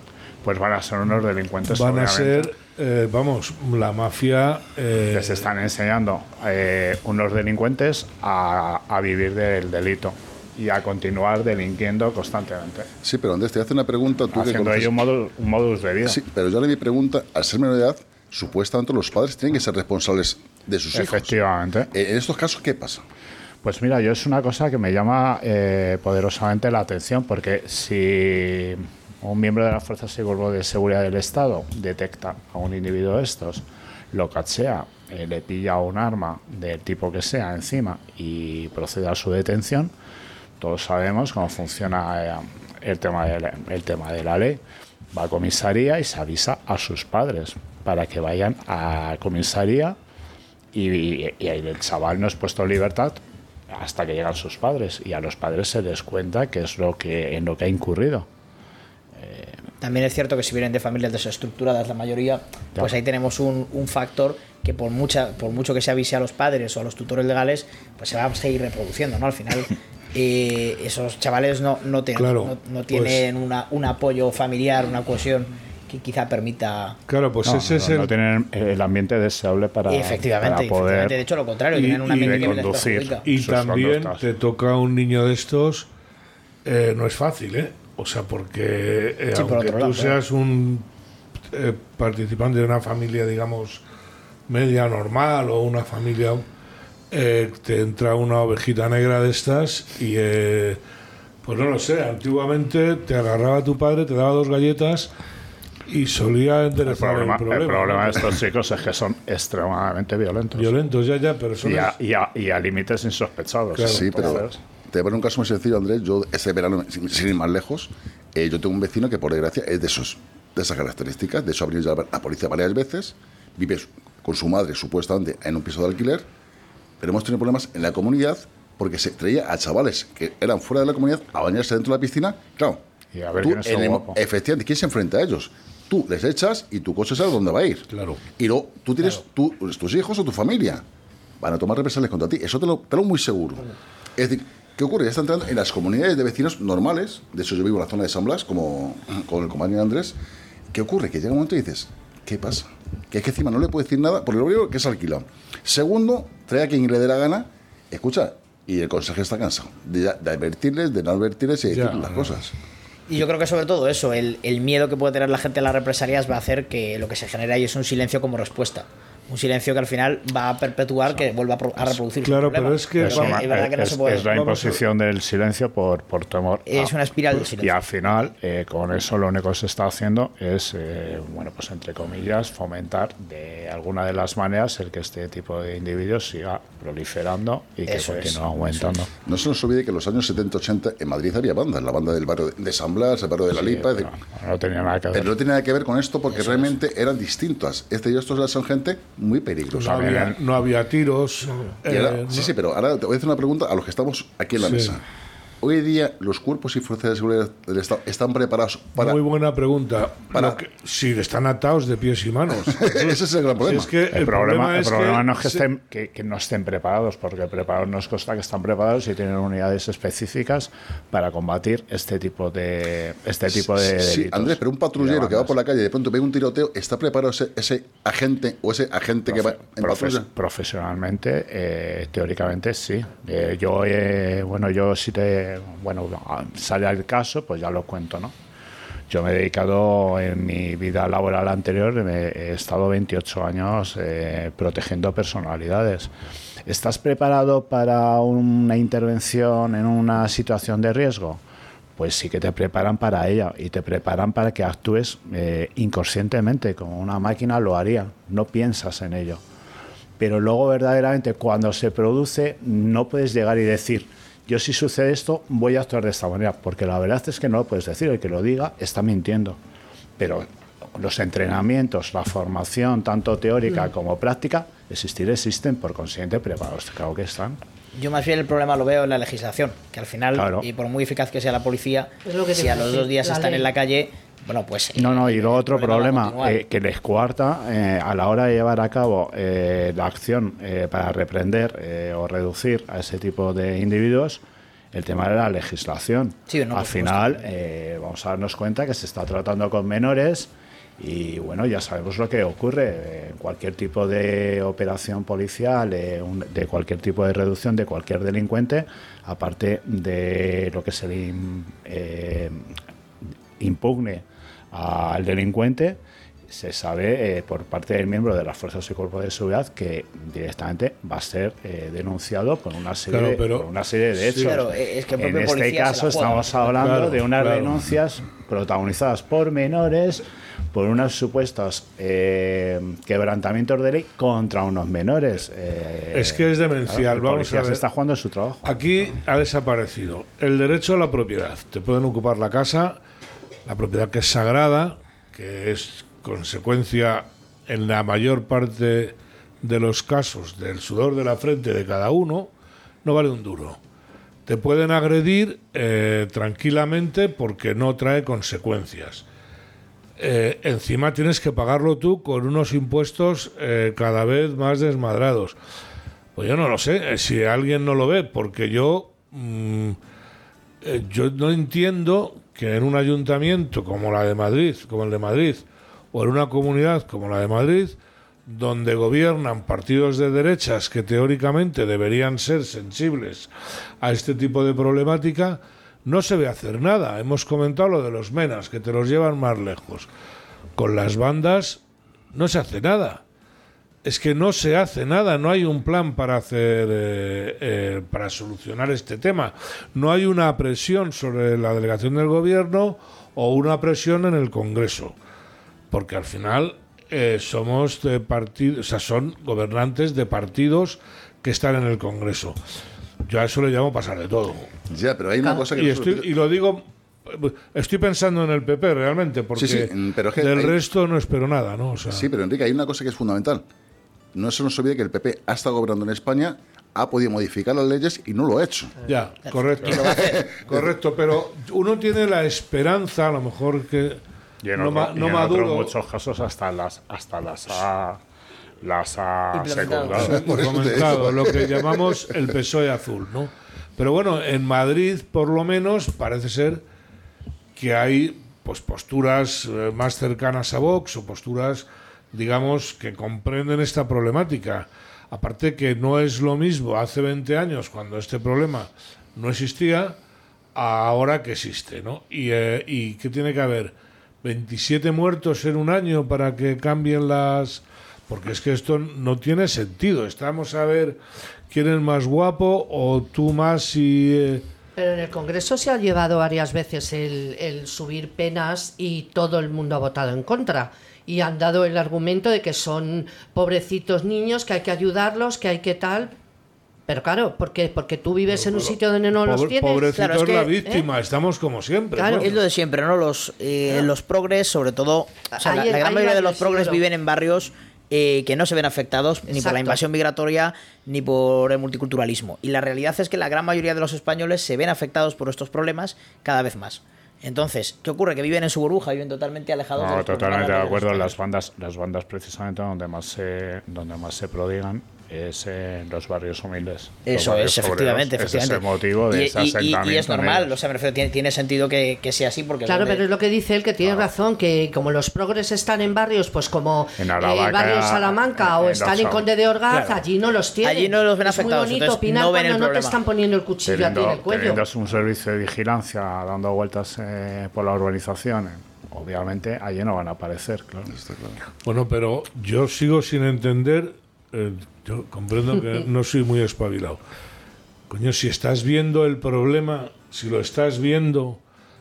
Pues van a ser unos delincuentes. van a ser, eh, vamos, la mafia. eh, les están enseñando eh, unos delincuentes a, a vivir del delito y a continuar delinquiendo constantemente, Sí, pero Andrés, te hace una pregunta. Tú que haciendo conoces- ello un, modo- un modus de vida. Sí, pero yo le mi pregunta, al ser menor de edad, supuestamente los padres tienen que ser responsables de sus hijos. Efectivamente. Eh, En estos casos, ¿qué pasa? Pues mira, yo es una cosa que me llama eh, poderosamente la atención porque si un miembro de las Fuerzas de Seguridad del Estado detecta a un individuo de estos, lo cachea, eh, le pilla un arma del tipo que sea encima y procede a su detención, todos sabemos cómo funciona eh, el, tema de la, tema de la ley. Va a comisaría y se avisa a sus padres para que vayan a comisaría y- y el chaval no es puesto en libertad hasta que llegan sus padres y a los padres se les cuenta qué es lo que en lo que ha incurrido. También es cierto que si vienen de familias desestructuradas la mayoría, pues ahí tenemos un, un factor que por mucha por mucho que se avise a los padres o a los tutores legales, pues se va a seguir reproduciendo, ¿no? Al final eh, esos chavales no, no, te- Claro, no, no pues- tienen una, un apoyo familiar, una cohesión que quizá permita... Claro, pues No, ese es no- el. no tienen el ambiente deseable para, efectivamente, para poder efectivamente, de hecho lo contrario, y- tienen un y ambiente que les reconducir. perjudica. Y sus también te toca un niño de estos, eh, no es fácil, ¿eh? O sea, porque eh, Sí, por aunque otro tú lado, seas un eh, participante de una familia, digamos, media normal o una familia, eh, te entra una ovejita negra de estas y, eh, pues no lo sé, antiguamente te agarraba tu padre, te daba dos galletas y solía El enderezar problema, el problema. el problema de estos chicos es que son extremadamente violentos. Violentos, ya, ya, pero son y, a, y a- y a límites insospechados. Claro. sí, pero Entonces, te voy a poner un caso muy sencillo, Andrés. Yo, ese verano, sin, sin ir más lejos, eh, yo tengo un vecino que, por desgracia, es de, esos, de esas características. De hecho, ha venido ya la policía varias veces. Vive con su madre, supuestamente, en un piso de alquiler. Pero hemos tenido problemas en la comunidad porque se traía a chavales que eran fuera de la comunidad a bañarse dentro de la piscina. Claro, Y a ver tú quién es el en el- efectivamente, ¿quién se enfrenta a ellos? Tú les echas y tu coche sabe dónde va a ir. Claro. Y luego tú tienes tú- tus hijos o tu familia. Van a tomar represalias contra ti. Eso te lo, te lo muy seguro. Es decir, ¿qué ocurre? Ya está entrando en las comunidades de vecinos normales. De hecho, yo vivo en la zona de San Blas, como con el compañero Andrés. ¿Qué ocurre? Que llega un momento y dices, ¿qué pasa? Que es que encima no le puedo decir nada, porque lo primero que es alquilado. Segundo, trae a quien le dé la gana. Escucha, y el consejero está cansado de, de advertirles, de no advertirles y de Ya. decir las cosas. Y yo creo que sobre todo eso, el, el miedo que puede tener la gente a las represalias va a hacer que lo que se genere ahí es un silencio como respuesta. Un silencio que al final va a perpetuar que vuelva a, pro- a reproducir. Claro, pero es que- es, vamos, una- es verdad que no es- se puede. es la imposición del silencio por, por temor. Es a- una espiral del Y silencio. al final, eh, con eso lo único que se está haciendo es, eh, bueno, pues entre comillas, fomentar de alguna de las maneras el que este tipo de individuos siga proliferando y que Eso es, continúe aumentando. No se nos olvide que en los años 70-80 en Madrid había bandas, la banda del barrio de San Blas, el barrio de la Lipa, es decir, No, tenía nada que ver. pero no tiene nada que ver con esto porque realmente eran distintas. Este y estos son gente muy peligrosa. No había, no había tiros. Ahora- eh, sí, sí, pero ahora te voy a hacer una pregunta a los que estamos aquí en la Sí. mesa. Hoy día los cuerpos y fuerzas de seguridad del Estado están preparados para... Muy buena pregunta. para- Lo que- si están atados de pies y manos. Ese es el gran Si problema. es que El, problema, el es problema no es que, se- estén, que, que no estén preparados, porque preparados nos consta que están preparados y tienen unidades específicas para combatir este tipo de este tipo de Sí, delitos Andrés, pero un patrullero que va por la calle y de pronto ve un tiroteo, ¿está preparado ese, ese agente o ese agente que va en Profes- patrulla? profesionalmente, eh, teóricamente sí. Eh, yo, eh, bueno, yo si te, bueno, sale al caso, pues ya lo cuento, ¿no? Yo me he dedicado en mi vida laboral anterior, he estado 28 años eh, protegiendo personalidades. ¿Estás preparado para una intervención en una situación de riesgo? Pues sí que te preparan para ella y te preparan para que actúes eh, inconscientemente, como una máquina lo haría, no piensas en ello. Pero luego verdaderamente cuando se produce no puedes llegar y decir, yo si sucede esto voy a actuar de esta manera, porque la verdad es que no lo puedes decir, el que lo diga está mintiendo. Pero los entrenamientos, la formación, tanto teórica como práctica, existir existen, por consiguiente, preparados, claro que están. Yo más bien el problema lo veo en la legislación, que al final, Claro. y por muy eficaz que sea la policía, Es lo que si a los dos días están ley. en la calle, bueno, pues... No, no, y eh, el otro problema eh, que les cuarta eh, a la hora de llevar a cabo eh, la acción eh, para reprender eh, o reducir a ese tipo de individuos el tema de la legislación. Sí, no, por Al final, eh, vamos a darnos cuenta que se está tratando con menores y bueno, ya sabemos lo que ocurre eh, en cualquier tipo de operación policial, eh, un- de cualquier tipo de reducción de cualquier delincuente, aparte de lo que se le eh, impugne al delincuente, se sabe eh, por parte del miembro de las fuerzas y cuerpos de seguridad que directamente va a ser eh, denunciado por una serie, Claro, de- pero- por una serie de sí. hechos. Claro, eh, es que el en este caso estamos hablando Claro, de unas claro. denuncias protagonizadas por menores por unos supuestos eh, quebrantamientos de ley contra unos menores. eh, Es que es demencial, vamos a ver. se está jugando su trabajo. Aquí ha desaparecido el derecho a la propiedad. Te pueden ocupar la casa, la propiedad que es sagrada, que es consecuencia en la mayor parte de los casos del sudor de la frente de cada uno, no vale un duro. Te pueden agredir eh, tranquilamente porque no trae consecuencias. Eh, encima tienes que pagarlo tú con unos impuestos eh, cada vez más desmadrados. Pues yo no lo sé, si alguien no lo ve, porque yo, mm, eh, yo no entiendo que en un ayuntamiento como la de Madrid, como el de Madrid, o en una comunidad como la de Madrid, donde gobiernan partidos de derechas que teóricamente deberían ser sensibles a este tipo de problemática, no se ve hacer nada. Hemos comentado lo de los menas, que te los llevan más lejos. Con las bandas no se hace nada es que no se hace nada, no hay un plan para hacer eh, eh, para solucionar este tema. No hay una presión sobre la delegación del gobierno o una presión en el Congreso, porque al final eh, somos de partidos, o sea, son gobernantes de partidos que están en el Congreso. Yo a eso le llamo pasar de todo. Ya, pero hay una cosa que... Y, estoy, y lo digo, estoy pensando en el PP realmente, porque Sí, sí, pero es que del hay- resto no espero nada, ¿no? O sea, Sí, pero Enrique, hay una cosa que es fundamental. No se nos olvide que el PP ha estado gobernando en España, ha podido modificar las leyes y no lo ha hecho. Ya, correcto. correcto, pero uno tiene la esperanza, a lo mejor que Y en, no, otro- ma- y no en maduro. otros muchos casos hasta las hasta las ha, las ha secundado. Lo que llamamos el PSOE azul, ¿no? Pero bueno, en Madrid, por lo menos, parece ser que hay pues posturas eh, más cercanas a Vox o posturas, digamos, que comprenden esta problemática. Aparte que no es lo mismo hace 20 años, cuando este problema no existía, ahora que existe, ¿no? Y, eh, ¿Y qué tiene que haber? 27 muertos en un año para que cambien las... Porque es que esto no tiene sentido. Estamos a ver quién es más guapo o tú más y... eh, Pero en el Congreso se ha llevado varias veces el, el subir penas y todo el mundo ha votado en contra. Y han dado el argumento de que son pobrecitos niños, que hay que ayudarlos, que hay que tal. Pero claro, porque porque tú vives en un sitio donde no los tienes. pobrecito Claro, es es la que, víctima, estamos como siempre. Es lo de siempre, ¿no? Los, eh, los progres, sobre todo, o sea, la, gran mayoría de los progres viven en barrios eh, que no se ven afectados ni por la invasión migratoria ni por el multiculturalismo. Y la realidad es que la gran mayoría de los españoles se ven afectados por estos problemas cada vez más. Entonces, ¿qué ocurre? Que viven en su burbuja, viven totalmente alejados de No, los totalmente de acuerdo. Las bandas, las bandas precisamente donde más se, donde más se prodigan es en los barrios humildes. Eso barrios es, efectivamente, obreros. efectivamente. Ese es el motivo de y, ese y- y- asentamiento. y es normal, o sea, me refiero, tiene, tiene sentido que, que sea así porque Claro, donde- pero es lo que dice él, que tiene razón, que como los progres están en barrios, pues como En eh, Aravaca, el barrio Salamanca en- o en están en. Conde de Orgaz, Claro. allí no los tienen. Allí no los ven es afectados, muy bonito opinar no ven el cuando no te problema. están poniendo el cuchillo a ti en el Teniendo, cuello. teniendo un servicio de vigilancia dando vueltas eh, por la urbanización, eh, obviamente allí no van a aparecer, claro. Bueno, pero yo sigo sin entender, eh, yo comprendo que no soy muy espabilado. Coño, si estás viendo el problema, si lo estás viendo,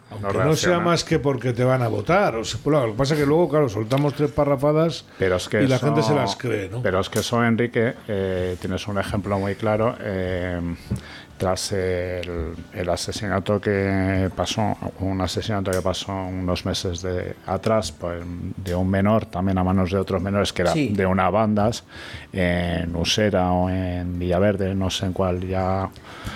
aunque no, sea más que porque te van a votar. O sea, lo que pasa es que luego, claro, soltamos tres parrafadas Pero es que y la gente se las cree, ¿no? Pero es que eso, Enrique, eh, tienes un ejemplo muy claro. eh, tras el, el asesinato que pasó, un asesinato que pasó unos meses de atrás, pues, de un menor, también a manos de otros menores, que era Sí. de una bandas, en Usera o en Villaverde, no sé en cuál ya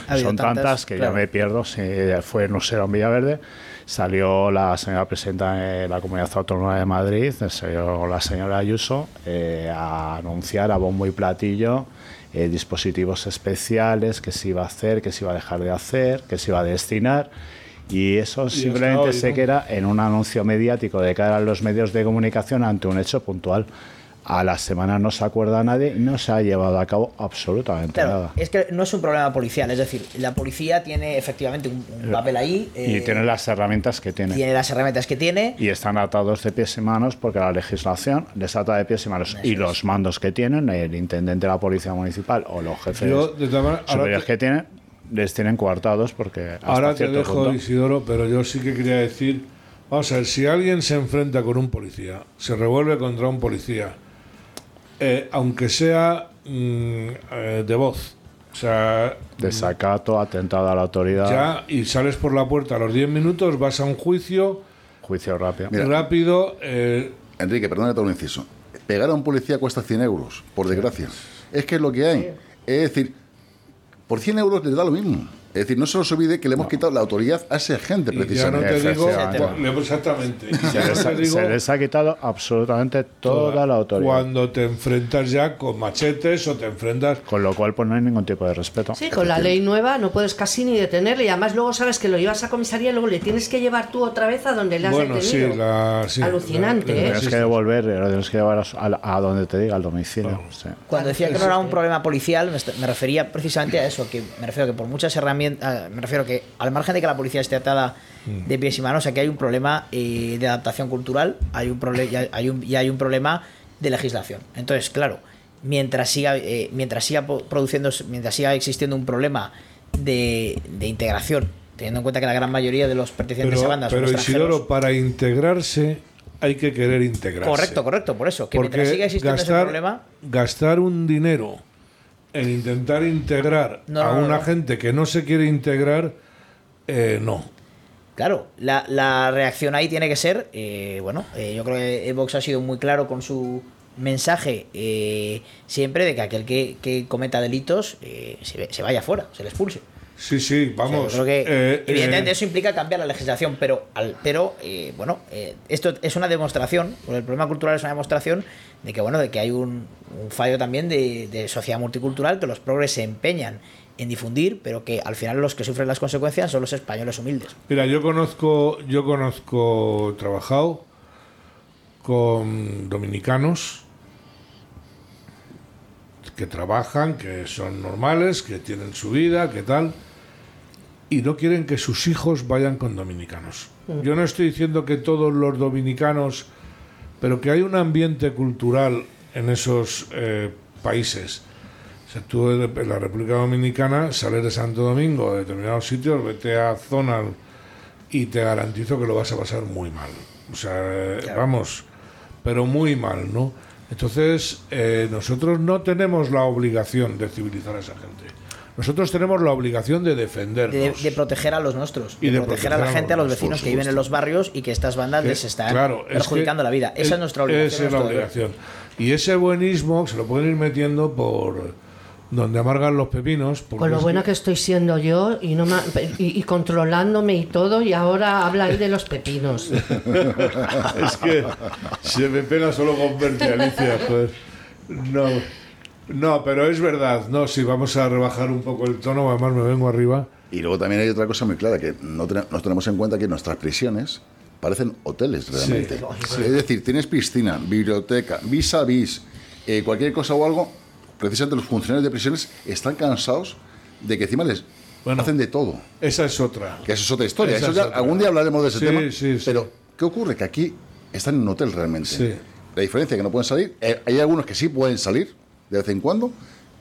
son tantas, tantas, que claro. ya me pierdo, si fue en Usera o en Villaverde. Salió la señora presidenta de la Comunidad Autónoma de Madrid, salió la señora Ayuso, eh, a anunciar a bombo y platillo eh, dispositivos especiales, que se iba a hacer, que se iba a dejar de hacer, que se iba a destinar. Y eso simplemente hoy, se ¿no? queda en un anuncio mediático de cara a los medios de comunicación ante un hecho puntual. A la semana no se acuerda nadie y no se ha llevado a cabo absolutamente Claro, nada. es que no es un problema policial, es decir, la policía tiene efectivamente un, un papel ahí. y eh, tiene las herramientas que tiene. tiene las herramientas que tiene. y están atados de pies y manos porque la legislación les ata de pies y manos. y los mandos que tienen, el intendente de la policía municipal o los jefes Yo, superiores te- que tienen, les tienen coartados porque hasta Ahora te dejo, punto- Isidoro, pero yo sí que quería decir, vamos a ver, si alguien se enfrenta con un policía, se revuelve contra un policía, eh, aunque sea mm, eh, de voz, o sea, desacato, atentado a la autoridad, ya y sales por la puerta a los 10 minutos, vas a un juicio juicio rápido. Mira. rápido, eh, Enrique, perdona todo un inciso. Pegar a un policía cuesta 100 euros, por desgracia. Es que es lo que hay. Es decir, por 100 euros les da lo mismo. Es decir, no se os olvide que le hemos quitado la autoridad a ese agente, y ya no precisamente. te digo, exactamente, y Se ya no les, ha, digo se les ha quitado absolutamente toda, la autoridad. cuando te enfrentas ya con machetes o te enfrentas Con lo cual, pues no hay ningún tipo de respeto. Sí, con la ley nueva no puedes casi ni detenerle y además luego sabes que lo llevas a comisaría y luego le tienes que llevar tú otra vez a donde le has bueno, sí, detenido. la, sí, Alucinante, la- ¿eh? la- Tienes que devolver, lo tienes que llevar a, a- a donde te diga, al domicilio. sí. Cuando decía que no era un problema policial, me, me refería precisamente a eso, que me refiero que por muchas herramientas, me refiero que al margen de que la policía esté atada de pies y manos, aquí hay un problema eh, de adaptación cultural, hay un y hay un, y hay un problema de legislación. Entonces, claro, mientras siga, eh, mientras siga produciendo, mientras siga existiendo un problema de, de integración, teniendo en cuenta que la gran mayoría de los pertenecientes pero, a bandas son pero extranjeros. Isidoro, para integrarse hay que querer integrarse. correcto, correcto, por eso, que Porque mientras siga existiendo ese gastar, problema, gastar un dinero en intentar integrar No, a no, una no. gente que no se quiere integrar, eh, no. Claro, la, la reacción ahí tiene que ser, eh, bueno, eh, yo creo que Evox ha sido muy claro con su mensaje eh, siempre de que aquel que, que cometa delitos eh, se, se vaya fuera, se le expulse. Sí, sí, O sea, vamos. creo que eh, evidentemente eh, eso implica cambiar la legislación, pero al, pero eh, bueno, eh, esto es una demostración, el problema cultural es una demostración de que bueno, de que hay un, un fallo también de, de sociedad multicultural que los progres se empeñan en difundir, pero que al final los que sufren las consecuencias son los españoles humildes. Mira, yo conozco, yo conozco, he trabajado con dominicanos que trabajan, que son normales, que tienen su vida, que tal, y no quieren que sus hijos vayan con dominicanos. Yo no estoy diciendo que todos los dominicanos, pero que hay un ambiente cultural en esos eh, países. O sea, tú en la República Dominicana sales de Santo Domingo, de determinados sitios, vete a zonas y te garantizo que lo vas a pasar muy mal. O sea, eh, vamos, pero muy mal, ¿no? Entonces, eh, nosotros no tenemos la obligación de civilizar a esa gente. Nosotros tenemos la obligación de de, defendernos. de proteger a los nuestros, Y de, de proteger a la gente, a los vecinos que viven en los barrios y que estas bandas Que- les están claro, es perjudicando que la vida. Esa es nuestra obligación. Esa es la obligación. Y ese buenismo se lo pueden ir metiendo por donde amargan los pepinos. Con lo buena que- que estoy siendo yo y, no ma- y, y controlándome y todo, y ahora habla ahí de los pepinos. es que se me pega solo con verte, Alicia. joder. No, no, pero es verdad. No, si vamos a rebajar un poco el tono, además me vengo arriba. Y luego también hay otra cosa muy clara, que no ten- nos tenemos en cuenta que nuestras prisiones parecen hoteles realmente. Es decir, tienes piscina, biblioteca, vis a vis, eh, cualquier cosa o algo, precisamente los funcionarios de prisiones están cansados de que encima les Bueno. hacen de todo. Esa es otra. Que eso es otra historia. Eso es ya- otra. algún día hablaremos de ese Sí, tema. sí, sí. Pero, ¿qué ocurre? Que aquí están en un hotel realmente. Sí. La diferencia es que no pueden salir. eh, hay algunos que sí pueden salir de vez en cuando,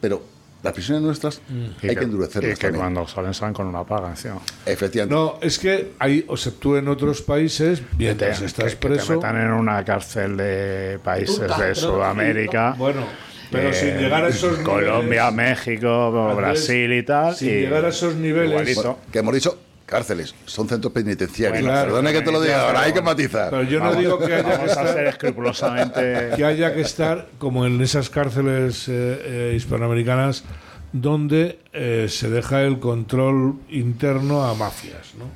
pero las prisiones nuestras Y hay que endurecerlas Y que también. cuando salen, salen con una paga encima. Efectivamente. No, es que hay, o sea, tú en otros países, mientras Te- estás que- que te preso. metan en una cárcel de países de Sudamérica. Bueno, Pero sin llegar a esos Colombia, niveles. México, Brasil y tal. sin y llegar a esos niveles. igualito. Que hemos dicho cárceles, son centros penitenciarios. Bueno, claro. Perdona que te lo diga ahora, hay que matizar. Pero yo no digo que haya que a ser estar, escrupulosamente. que haya que estar como en esas cárceles eh, eh, hispanoamericanas donde eh, se deja el control interno a mafias. ¿no?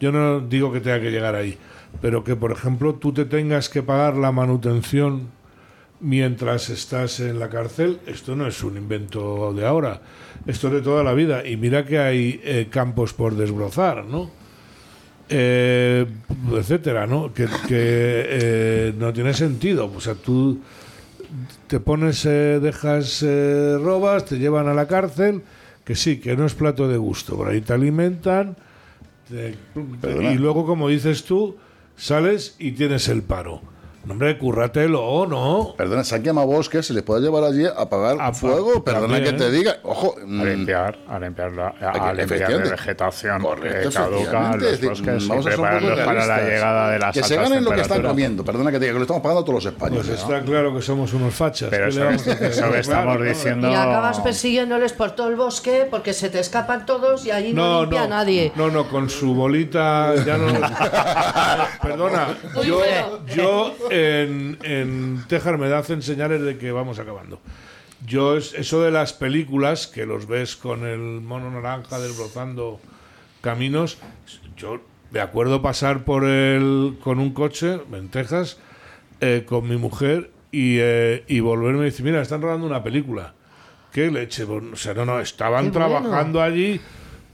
Yo no digo que tenga que llegar ahí, pero que, por ejemplo, tú te tengas que pagar la manutención mientras estás en la cárcel, esto no es un invento de ahora, esto es de toda la vida. Y mira que hay eh, campos por desbrozar, ¿no? Eh, etcétera, ¿no? Que, que, eh, no tiene sentido. O sea, tú te pones, eh, dejas, eh, robas, te llevan a la cárcel, que sí, que no es plato de gusto, por ahí te alimentan, te- y luego, como dices tú, sales y tienes el paro. No, hombre, curratelo, ¿no? Perdona, se han quemado bosques, se les puede llevar allí a apagar A fuego. Perdona también. que te diga. Ojo, A mm, limpiar, a limpiar, la, que- a limpiar de vegetación Correcto, que caduca los bosques vamos a prepararlos para la llegada de las Que se ganen lo que están comiendo. Perdona que te diga, que lo estamos pagando todos los españoles. Pues está claro que somos unos fachas. Pero ¿qué eso, a eso que estamos ¿no? diciendo. Y acabas persiguiéndoles por todo el bosque porque se te escapan todos y allí no, limpia nadie. No, no, con su bolita ya no. Perdona, yo, yo en, en Tejar me hacen señales de que vamos acabando. Yo, es- eso de las películas, que los ves con el mono naranja desbrozando caminos, yo me acuerdo pasar por el con un coche en Texas eh, con mi mujer y, eh, y volverme y decir, mira, están rodando una película. ¿Qué leche? O sea, no, no, estaban Qué bueno. trabajando allí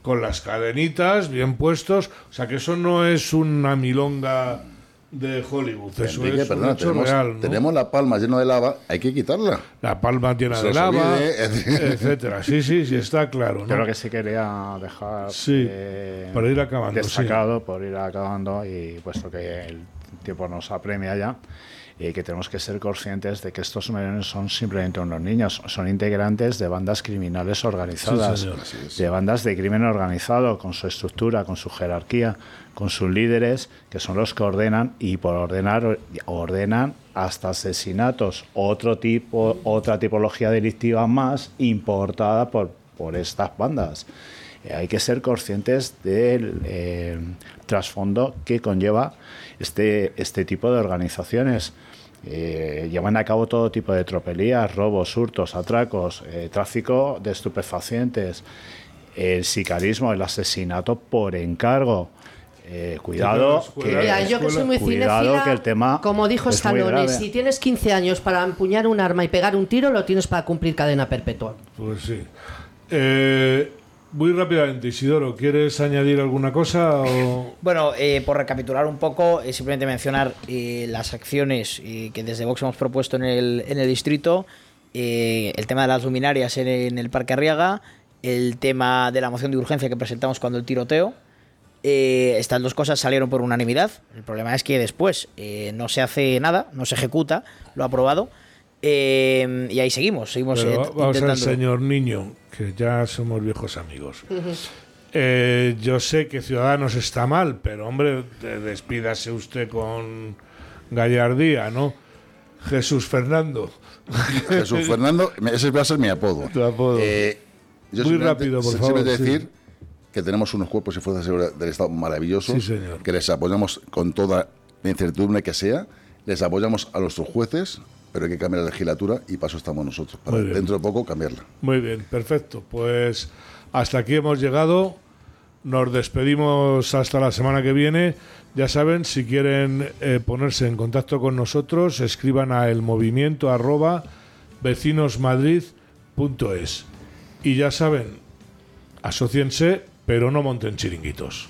con las cadenitas bien puestos. O sea, que eso no es una milonga de Hollywood. Eso Enrique, es perdona, un hecho tenemos, real. ¿no? tenemos la palma llena de lava, hay que quitarla. La palma llena Se de lava, olvide, etcétera. Sí, sí, sí, está claro. ¿no? Lo que sí quería dejar Sí, eh, para ir acabando, destacado, por ir acabando, y puesto que el tiempo nos apremia ya, y que tenemos que ser conscientes de que estos menores son simplemente unos niños, son integrantes de bandas criminales organizadas, de bandas de crimen organizado, con su estructura, con su jerarquía, con sus líderes, que son los que ordenan, y por ordenar, ordenan hasta asesinatos, otro tipo, otra tipología delictiva más importada por, por estas bandas. Eh, hay que ser conscientes del eh, trasfondo que conlleva este, este tipo de organizaciones. Eh, llevan a cabo todo tipo de tropelías, robos, hurtos, atracos, eh, tráfico de estupefacientes, el sicarismo, el asesinato por encargo. Eh, cuidado, que, Mira, yo que soy muy cuidado que el tema como dijo Stallone, si tienes 15 años para empuñar un arma y pegar un tiro, lo tienes para cumplir cadena perpetua. Pues sí. Muy rápidamente, Isidoro, ¿quieres añadir alguna cosa? Bueno, eh, por recapitular un poco, eh, simplemente mencionar eh, las acciones eh, que desde Vox hemos propuesto en el, distrito, el tema de las luminarias en, el Parque Arriaga, el tema de la moción de urgencia que presentamos cuando el tiroteo. Estas dos cosas salieron por unanimidad. El problema es que después no se hace nada, no se ejecuta lo aprobado. Eh, y ahí seguimos, seguimos Pero eh, va- vamos al señor Niño, que ya somos viejos amigos. Eh, yo sé que Ciudadanos está mal, pero hombre, de- despídase usted con gallardía, ¿no? Jesús Fernando. Jesús Fernando, ese va a ser mi apodo. Tu apodo. Eh, yo Muy rápido, por favor, sí. decir que tenemos unos cuerpos y fuerzas de seguridad del Estado maravillosos, Sí, señor. que les apoyamos con toda la incertidumbre que sea, les apoyamos a nuestros jueces, pero hay que cambiar la legislatura y para eso estamos nosotros, para dentro de poco cambiarla. Muy bien, perfecto. Pues hasta aquí hemos llegado. Nos despedimos hasta la semana que viene. Ya saben, si quieren eh, ponerse en contacto con nosotros, escriban a el movimiento arroba vecinosmadrid.es. Y ya saben, asociense, pero no monten chiringuitos.